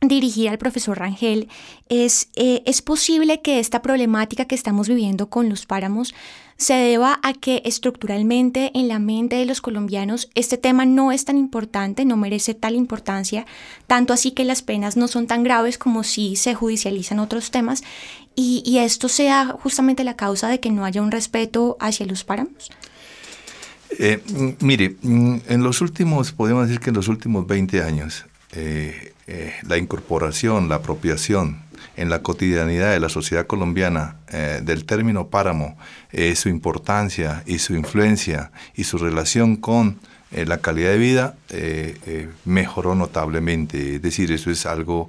Speaker 18: dirigir al profesor Rangel es, eh, ¿es posible que esta problemática que estamos viviendo con los páramos se deba a que estructuralmente en la mente de los colombianos este tema no es tan importante, no merece tal importancia, tanto así que las penas no son tan graves como si se judicializan otros temas y, esto sea justamente la causa de que no haya un respeto hacia los páramos?
Speaker 20: Eh, mire, mm, en los últimos, podemos decir que en los últimos 20 años, eh, eh, la incorporación, la apropiación en la cotidianidad de la sociedad colombiana eh, del término páramo, eh, su importancia y su influencia y su relación con la calidad de vida mejoró notablemente. Es decir, eso es algo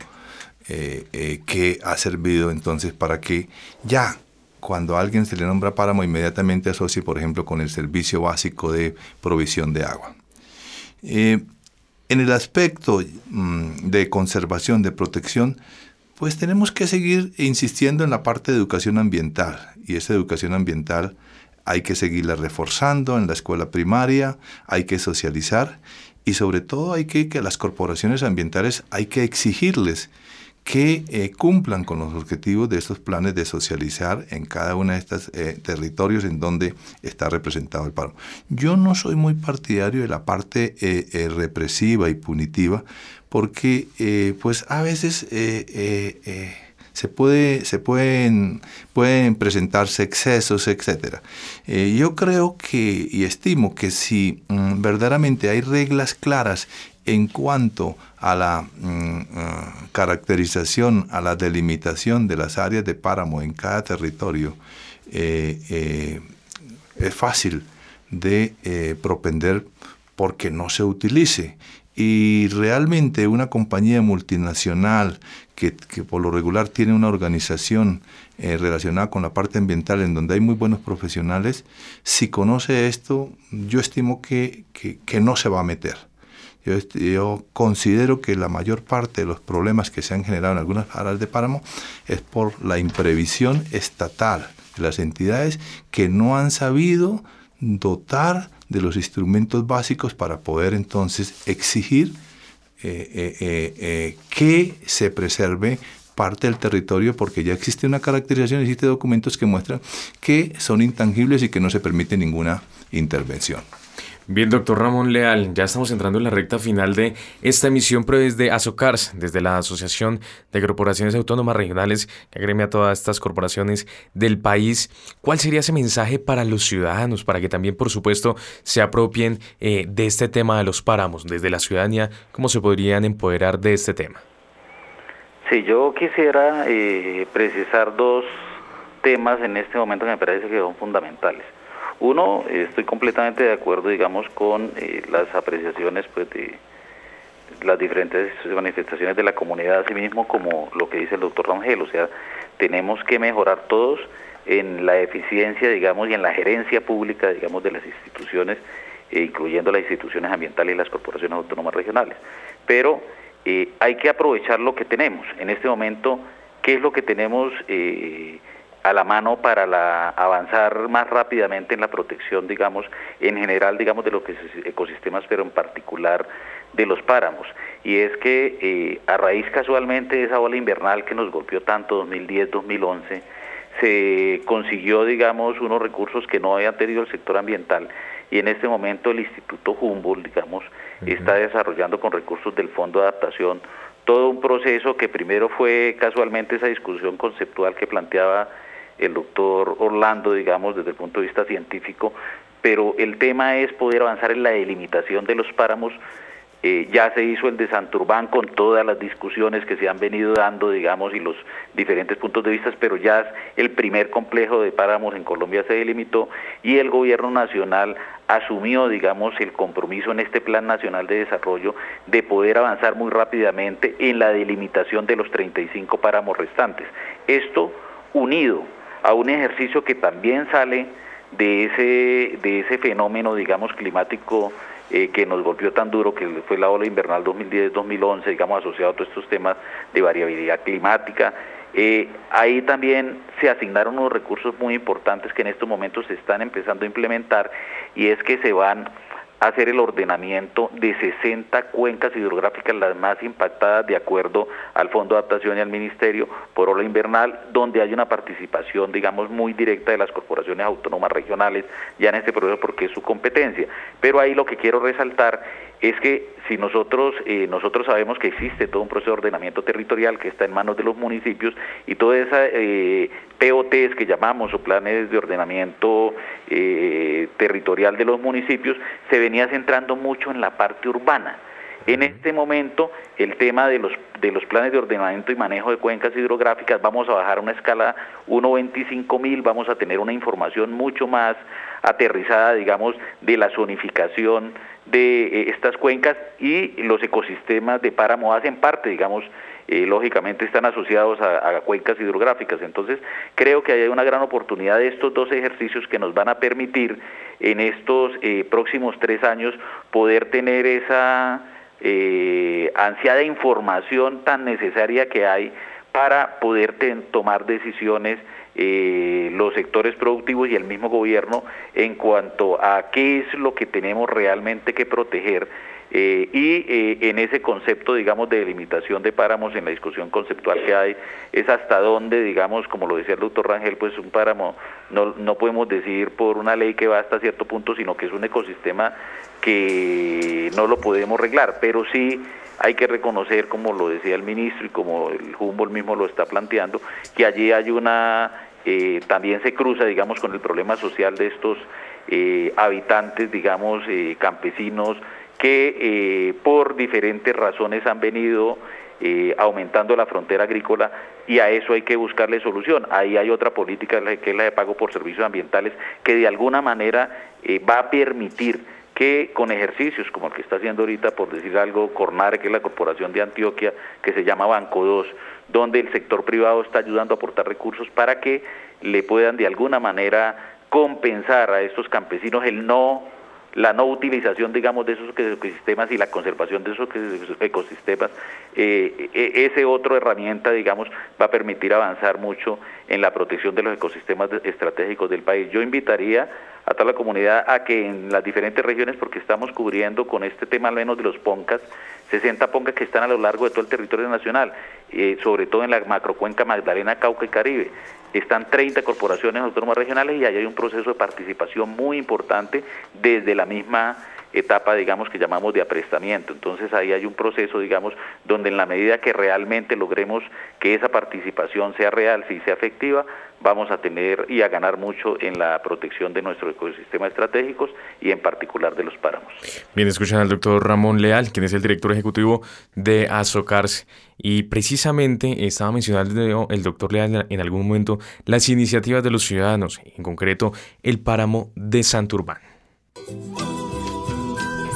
Speaker 20: que ha servido entonces para que ya cuando a alguien se le nombra páramo inmediatamente asocie, por ejemplo, con el servicio básico de provisión de agua. En el aspecto mm, de conservación, de protección, pues tenemos que seguir insistiendo en la parte de educación ambiental. Y esa educación ambiental hay que seguirla reforzando en la escuela primaria, hay que socializar y sobre todo hay que que las corporaciones ambientales hay que exigirles que eh, cumplan con los objetivos de estos planes de socializar en cada uno de estos eh, territorios en donde está representado el paro. Yo no soy muy partidario de la parte eh, represiva y punitiva porque pues a veces se, puede, se pueden, pueden presentarse excesos, etc. yo creo que y estimo que si mm, verdaderamente hay reglas claras en cuanto a la mm, eh, caracterización, a la delimitación de las áreas de páramo en cada territorio, eh, eh, es fácil de propender porque no se utilice. Y realmente una compañía multinacional que, por lo regular tiene una organización relacionada con la parte ambiental en donde hay muy buenos profesionales, si conoce esto, yo estimo que no se va a meter. Yo, considero que la mayor parte de los problemas que se han generado en algunas áreas de páramo es por la imprevisión estatal de las entidades que no han sabido dotar de los instrumentos básicos para poder entonces exigir eh, eh, eh, que se preserve parte del territorio porque ya existe una caracterización, existe documentos que muestran que son intangibles y que no se permite ninguna intervención.
Speaker 17: Bien, doctor Ramón Leal, ya estamos entrando en la recta final de esta emisión, pero desde ASOCARS, desde la Asociación de Corporaciones Autónomas Regionales, que agremia a todas estas corporaciones del país. ¿Cuál sería ese mensaje para los ciudadanos, para que también, por supuesto, se apropien eh, de este tema de los páramos, desde la ciudadanía, cómo se podrían empoderar de este tema?
Speaker 21: Sí, yo quisiera eh, precisar dos temas en este momento que me parece que son fundamentales. Uno, estoy completamente de acuerdo, digamos, con eh, las apreciaciones pues, de las diferentes manifestaciones de la comunidad, así mismo como lo que dice el doctor Rangel, o sea, tenemos que mejorar todos en la eficiencia, digamos, y en la gerencia pública, digamos, de las instituciones, eh, incluyendo las instituciones ambientales y las corporaciones autónomas regionales. Pero eh, hay que aprovechar lo que tenemos. En este momento, ¿qué es lo que tenemos? Eh, a la mano para la, avanzar más rápidamente en la protección, digamos, en general, digamos, de los ecosistemas, pero en particular de los páramos. Y es que eh, a raíz casualmente de esa ola invernal que nos golpeó tanto 2010-2011, se consiguió, digamos, unos recursos que no había tenido el sector ambiental y en este momento el Instituto Humboldt, digamos, está desarrollando con recursos del Fondo de Adaptación todo un proceso que primero fue casualmente esa discusión conceptual que planteaba el doctor Orlando, digamos, desde el punto de vista científico, pero el tema es poder avanzar en la delimitación de los páramos eh, ya se hizo el de Santurbán con todas las discusiones que se han venido dando, digamos, y los diferentes puntos de vista, pero ya el primer complejo de páramos en Colombia se delimitó y el gobierno nacional asumió, digamos, el compromiso en este Plan Nacional de Desarrollo de poder avanzar muy rápidamente en la delimitación de los 35 páramos restantes. Esto unido a un ejercicio que también sale de ese, de ese fenómeno, digamos, climático eh, que nos golpeó tan duro, que fue la ola invernal 2010-2011, digamos, asociado a todos estos temas de variabilidad climática. Eh, ahí también se asignaron unos recursos muy importantes que en estos momentos se están empezando a implementar y es que se van hacer el ordenamiento de 60 cuencas hidrográficas, las más impactadas de acuerdo al Fondo de Adaptación y al Ministerio por ola invernal, donde hay una participación, digamos, muy directa de las corporaciones autónomas regionales ya en este proceso porque es su competencia. Pero ahí lo que quiero resaltar es que si nosotros eh, nosotros sabemos que existe todo un proceso de ordenamiento territorial que está en manos de los municipios y toda esa eh, POTs que llamamos o planes de ordenamiento eh, territorial de los municipios se venía centrando mucho en la parte urbana. En este momento, el tema de los, de los planes de ordenamiento y manejo de cuencas hidrográficas, vamos a bajar a una escala 1.25 mil, vamos a tener una información mucho más aterrizada, digamos, de la zonificación de eh, estas cuencas y los ecosistemas de páramo hacen parte, digamos, eh, lógicamente están asociados a, cuencas hidrográficas. Entonces, creo que hay una gran oportunidad de estos dos ejercicios que nos van a permitir en estos eh, próximos tres años poder tener esa ansiada información tan necesaria que hay para poder tomar decisiones eh, los sectores productivos y el mismo gobierno en cuanto a qué es lo que tenemos realmente que proteger eh, y eh, en ese concepto, digamos, de delimitación de páramos, en la discusión conceptual que hay, es hasta dónde, digamos, como lo decía el doctor Rangel, pues un páramo no, no podemos decidir por una ley que va hasta cierto punto, sino que es un ecosistema que no lo podemos reglar, pero sí hay que reconocer, como lo decía el ministro y como el Humboldt mismo lo está planteando, que allí hay una, eh, también se cruza, digamos, con el problema social de estos eh, habitantes, digamos, eh, campesinos, que por diferentes razones han venido aumentando la frontera agrícola y a eso hay que buscarle solución. Ahí hay otra política que es la de pago por servicios ambientales que de alguna manera va a permitir que con ejercicios como el que está haciendo ahorita, por decir algo, Cornare, que es la corporación de Antioquia, que se llama Banco 2, donde el sector privado está ayudando a aportar recursos para que le puedan de alguna manera compensar a estos campesinos el no la no utilización, digamos, de esos ecosistemas y la conservación de esos ecosistemas, eh, e, ese otro herramienta, digamos, va a permitir avanzar mucho en la protección de los ecosistemas estratégicos del país. Yo invitaría a toda la comunidad a que en las diferentes regiones, porque estamos cubriendo con este tema al menos de los PONCAS, 60 PONCAS que están a lo largo de todo el territorio nacional, eh, sobre todo en la macrocuenca Magdalena, Cauca y Caribe. Están 30 corporaciones autónomas regionales y ahí hay un proceso de participación muy importante desde la misma etapa, digamos, que llamamos de aprestamiento. Entonces ahí hay un proceso, digamos, donde en la medida que realmente logremos que esa participación sea real, si sea efectiva, vamos a tener y a ganar mucho en la protección de nuestros ecosistemas estratégicos y en particular de los páramos.
Speaker 17: Bien, escuchan al doctor Ramón Leal, quien es el director ejecutivo de Azocars. Y precisamente estaba mencionando el doctor Leal en algún momento las iniciativas de los ciudadanos, en concreto el páramo de Santurbán.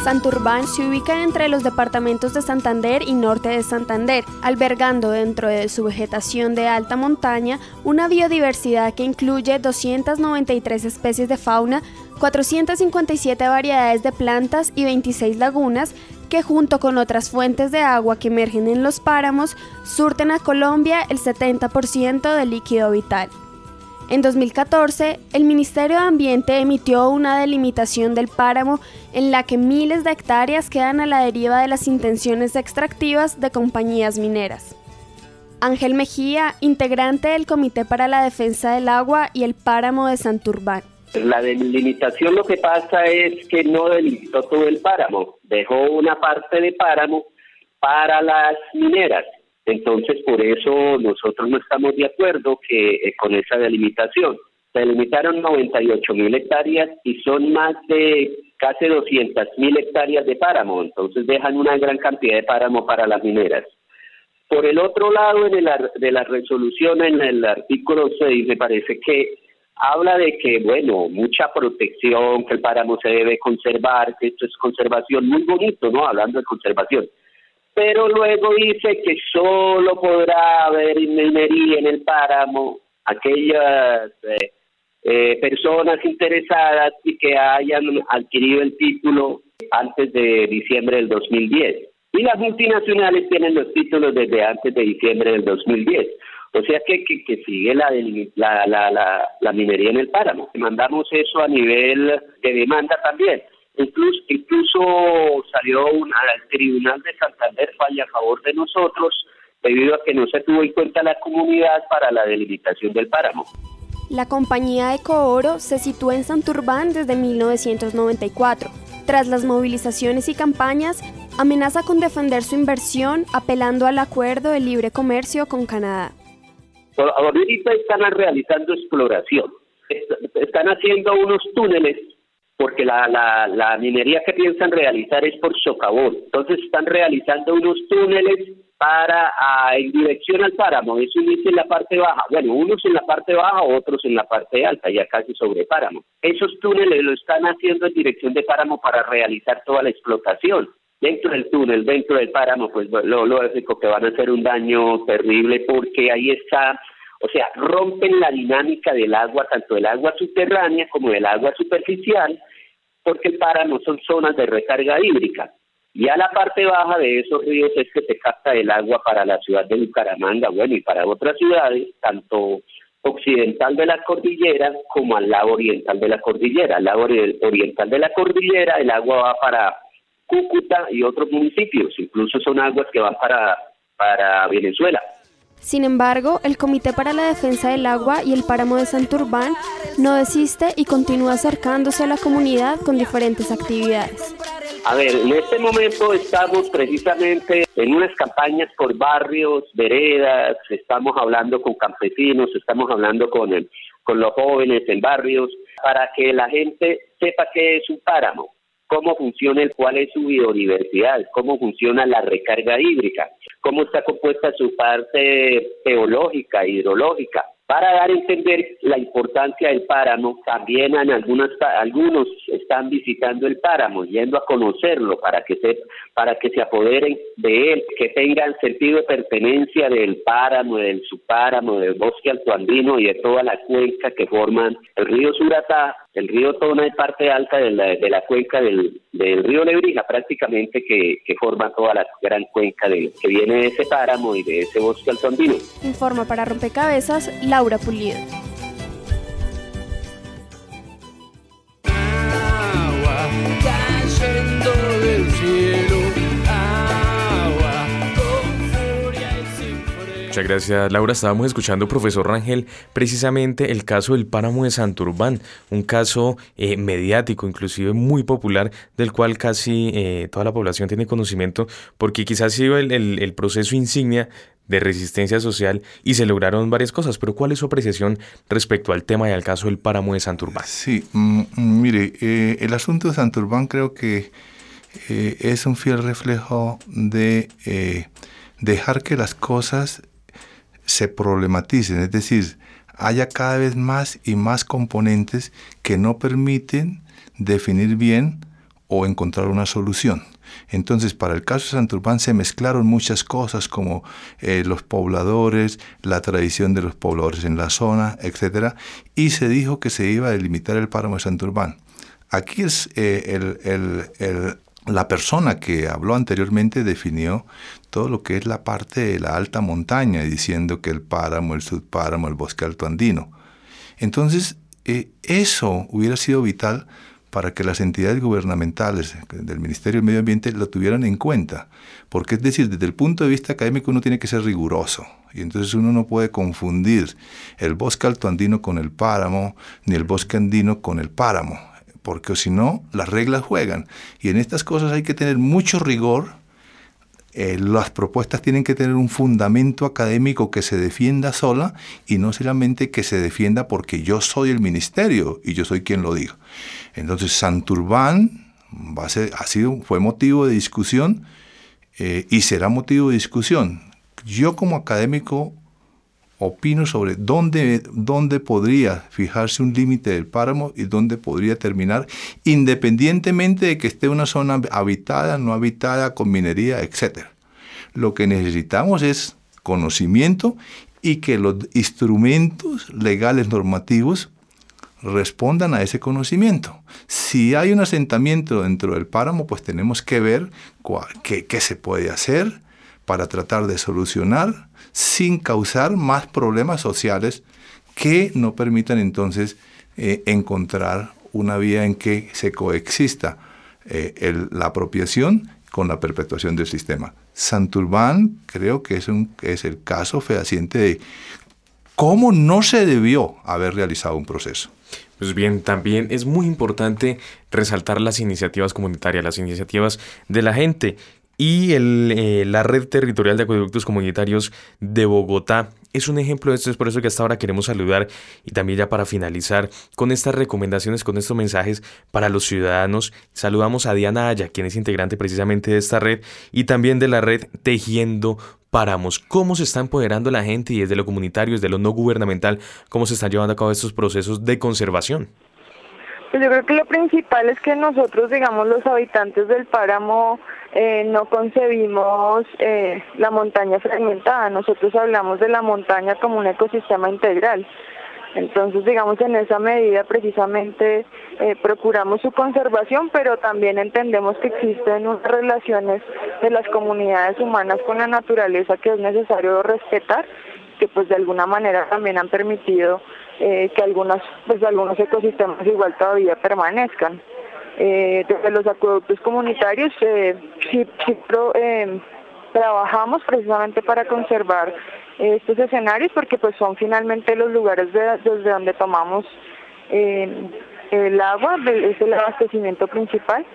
Speaker 26: Santurbán se ubica entre los departamentos de Santander y Norte de Santander, albergando dentro de su vegetación de alta montaña una biodiversidad que incluye 293 especies de fauna, 457 variedades de plantas y 26 lagunas que junto con otras fuentes de agua que emergen en los páramos surten a Colombia el 70% del líquido vital. En 2014, el Ministerio de Ambiente emitió una delimitación del páramo en la que miles de hectáreas quedan a la deriva de las intenciones extractivas de compañías mineras. Ángel Mejía, integrante del Comité para la Defensa del Agua y el Páramo de Santurbán.
Speaker 31: La delimitación lo que pasa es que no delimitó todo el páramo, dejó una parte de páramo para las mineras entonces, por eso nosotros no estamos de acuerdo que eh, con esa delimitación. Se delimitaron 98 mil hectáreas y son más de casi 200 mil hectáreas de páramo, entonces dejan una gran cantidad de páramo para las mineras. Por el otro lado, en el, de la resolución, en el artículo 6, me parece que habla de que, bueno, mucha protección, que el páramo se debe conservar, que esto es conservación, muy bonito, ¿no? Hablando de conservación pero luego dice que solo podrá haber minería en el páramo aquellas eh, eh, personas interesadas y que hayan adquirido el título antes de diciembre del 2010. Y las multinacionales tienen los títulos desde antes de diciembre del 2010. O sea que, que, sigue la, la, la, la minería en el páramo. Mandamos eso a nivel de demanda también. Incluso, incluso salió una, el Tribunal de Santander falla a favor de nosotros debido a que no se tuvo en cuenta la comunidad para la delimitación del páramo.
Speaker 26: La compañía Ecooro se sitúa en Santurbán desde 1994. Tras las movilizaciones y campañas, amenaza con defender su inversión apelando al acuerdo de libre comercio con Canadá.
Speaker 31: Ahorita están realizando exploración, están haciendo unos túneles porque la, la, minería que piensan realizar es por socavón. Entonces están realizando unos túneles para en dirección al páramo. Eso inicia en la parte baja. Bueno, unos en la parte baja, otros en la parte alta, ya casi sobre páramo. Esos túneles lo están haciendo en dirección de páramo para realizar toda la explotación. Dentro del túnel, dentro del páramo, pues lo lógico que van a hacer un daño terrible porque ahí está o sea, rompen la dinámica del agua, tanto del agua subterránea como del agua superficial, porque el páramo son zonas de recarga hídrica. Y a la parte baja de esos ríos es que se capta el agua para la ciudad de Bucaramanga, bueno, y para otras ciudades, tanto occidental de la cordillera como al lado oriental de la cordillera. Al lado oriental de la cordillera el agua va para Cúcuta y otros municipios, incluso son aguas que van para, para Venezuela.
Speaker 26: Sin embargo, el Comité para la Defensa del Agua y el Páramo de Santurbán no desiste y continúa acercándose a la comunidad con diferentes actividades.
Speaker 31: A ver, en este momento estamos precisamente en unas campañas por barrios, veredas, estamos hablando con campesinos, estamos hablando con, con los jóvenes en barrios, para que la gente sepa qué es un páramo cómo funciona, el, cuál es su biodiversidad, cómo funciona la recarga hídrica, cómo está compuesta su parte geológica, hidrológica, para dar a entender la importancia del páramo, también en algunas, algunos están visitando el páramo, yendo a conocerlo para que se, para que se apoderen de él, que tengan sentido de pertenencia del páramo, del subpáramo, del bosque altoandino y de toda la cuenca que forman el río Suratá, el río Tona y parte alta de la, de la cuenca del, del río Lebrija, prácticamente que, que forma toda la gran cuenca de, que viene de ese páramo y de ese bosque altoandino.
Speaker 26: Informa para Rompecabezas Laura Pulido.
Speaker 17: Muchas gracias, Laura. Estábamos escuchando, profesor Rangel, precisamente el caso del páramo de Santurbán, un caso eh, mediático, inclusive muy popular, del cual casi eh, toda la población tiene conocimiento, porque quizás ha sido el proceso insignia de resistencia social y se lograron varias cosas, pero ¿cuál es su apreciación respecto al tema y al caso del páramo de Santurbán?
Speaker 20: Sí, mm, mm, mire, eh, el asunto de Santurbán creo que es un fiel reflejo de dejar que las cosas se problematicen, es decir, haya cada vez más y más componentes que no permiten definir bien o encontrar una solución. Entonces, para el caso de Santurbán se mezclaron muchas cosas como eh, los pobladores, la tradición de los pobladores en la zona, etc. Y se dijo que se iba a delimitar el páramo de Santurbán. Aquí es eh, la persona que habló anteriormente definió todo lo que es la parte de la alta montaña, diciendo que el páramo, el subpáramo, el bosque alto andino. Entonces, eh, eso hubiera sido vital para que las entidades gubernamentales del Ministerio del Medio Ambiente lo tuvieran en cuenta. Porque es decir, desde el punto de vista académico uno tiene que ser riguroso. Y entonces uno no puede confundir el bosque altoandino con el páramo, ni el bosque andino con el páramo. Porque si no, las reglas juegan. Y en estas cosas hay que tener mucho rigor eh, las propuestas tienen que tener un fundamento académico que se defienda sola y no solamente que se defienda porque yo soy el ministerio y yo soy quien lo diga. Entonces, Santurbán va a ser, ha sido, fue motivo de discusión eh, y será motivo de discusión. Yo como académico opino sobre dónde, dónde podría fijarse un límite del páramo y dónde podría terminar, independientemente de que esté una zona habitada, no habitada, con minería, etc. Lo que necesitamos es conocimiento y que los instrumentos legales normativos respondan a ese conocimiento. Si hay un asentamiento dentro del páramo, pues tenemos que ver qué, qué se puede hacer para tratar de solucionar sin causar más problemas sociales que no permitan entonces eh, encontrar una vía en que se coexista eh, la apropiación con la perpetuación del sistema. Santurbán creo que es, un, es el caso fehaciente de cómo no se debió haber realizado un proceso.
Speaker 17: Pues bien, también es muy importante resaltar las iniciativas comunitarias, las iniciativas de la gente y el, eh, la red territorial de acueductos comunitarios de Bogotá es un ejemplo de esto, es por eso que hasta ahora queremos saludar y también ya para finalizar con estas recomendaciones, con estos mensajes para los ciudadanos. Saludamos a Diana Aya, quien es integrante precisamente de esta red y también de la red Tejiendo Páramos. ¿Cómo se está empoderando la gente y desde lo comunitario, desde lo no gubernamental, cómo se están llevando a cabo estos procesos de conservación?
Speaker 32: Pues yo creo que lo principal es que nosotros, digamos, los habitantes del páramo, eh, no concebimos eh, la montaña fragmentada, nosotros hablamos de la montaña como un ecosistema integral. Entonces, digamos, en esa medida precisamente eh, procuramos su conservación, pero también entendemos que existen unas relaciones de las comunidades humanas con la naturaleza que es necesario respetar, que pues de alguna manera también han permitido que algunos, pues, algunos ecosistemas igual todavía permanezcan. Eh, desde los acueductos comunitarios eh, sí, eh, trabajamos precisamente para conservar estos escenarios porque pues son finalmente los lugares desde donde tomamos el agua, es el abastecimiento principal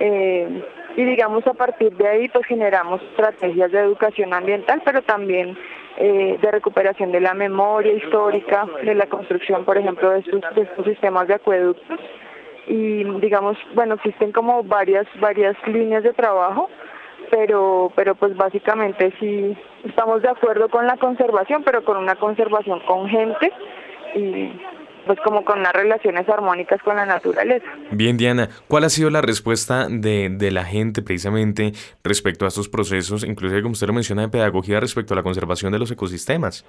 Speaker 32: y digamos a partir de ahí pues generamos estrategias de educación ambiental pero también de recuperación de la memoria histórica, de la construcción por ejemplo de estos sistemas de acueductos. Y digamos, bueno, existen como varias varias líneas de trabajo, pero pero pues básicamente sí estamos de acuerdo con la conservación, pero con una conservación con gente y pues como con unas relaciones armónicas con la naturaleza.
Speaker 17: Bien, Diana, ¿cuál ha sido la respuesta de, de la gente precisamente respecto a estos procesos, inclusive como usted lo menciona, de pedagogía respecto a la conservación de los ecosistemas?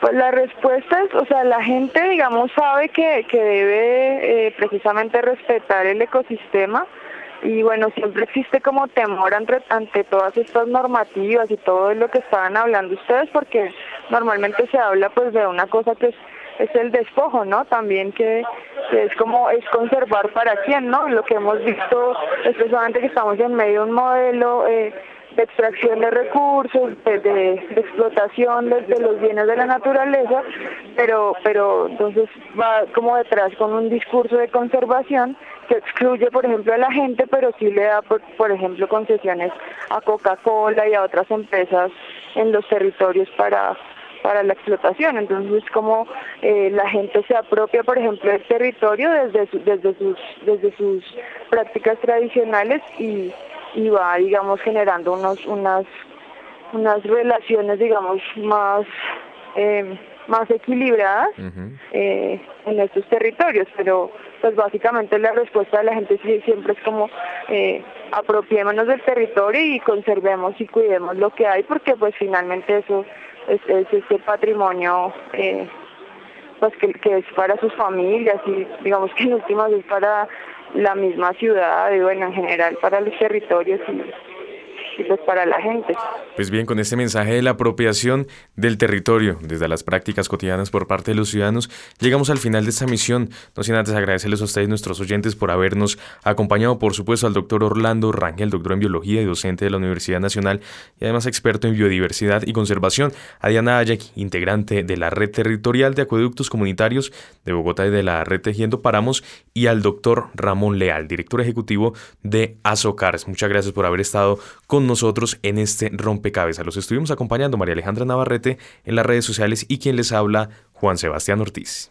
Speaker 32: Pues la respuesta es, o sea, la gente, digamos, sabe que, que debe eh, precisamente respetar el ecosistema y bueno, siempre existe como temor ante, ante todas estas normativas y todo lo que estaban hablando ustedes porque normalmente se habla pues de una cosa que es, es el despojo, ¿no? También que, es como es conservar para quién, ¿no? Lo que hemos visto es precisamente que estamos en medio de un modelo eh, de extracción de recursos, de, explotación de, los bienes de la naturaleza, pero, pero entonces va como detrás con un discurso de conservación que excluye, por ejemplo, a la gente, pero sí le da, por, por ejemplo, concesiones a Coca-Cola y a otras empresas en los territorios para para la explotación. Entonces, como eh, la gente se apropia, por ejemplo, del territorio desde, desde, sus, desde sus prácticas tradicionales y, y va, digamos, generando unos, unas, unas relaciones, digamos, más, eh, más equilibradas eh, en estos territorios, pero pues básicamente la respuesta de la gente siempre es como eh, apropiémonos del territorio y conservemos y cuidemos lo que hay, porque pues finalmente eso es, es este patrimonio eh, pues que, que es para sus familias y digamos que en últimas es para la misma ciudad y bueno, en general para los territorios y pues para la gente.
Speaker 17: Pues bien, con este mensaje de la apropiación del territorio desde las prácticas cotidianas por parte de los ciudadanos, llegamos al final de esta misión. No sin antes agradecerles a ustedes, nuestros oyentes, por habernos acompañado, por supuesto, al doctor Orlando Rangel, doctor en biología y docente de la Universidad Nacional y además experto en biodiversidad y conservación, a Diana Ayek, integrante de la red territorial de acueductos comunitarios de Bogotá y de la red Tejiendo Paramos, y al doctor Ramón Leal, director ejecutivo de Azocars. Muchas gracias por haber estado nosotros en este rompecabezas. Los estuvimos acompañando María Alejandra Navarrete en las redes sociales y quien les habla, Juan Sebastián Ortiz.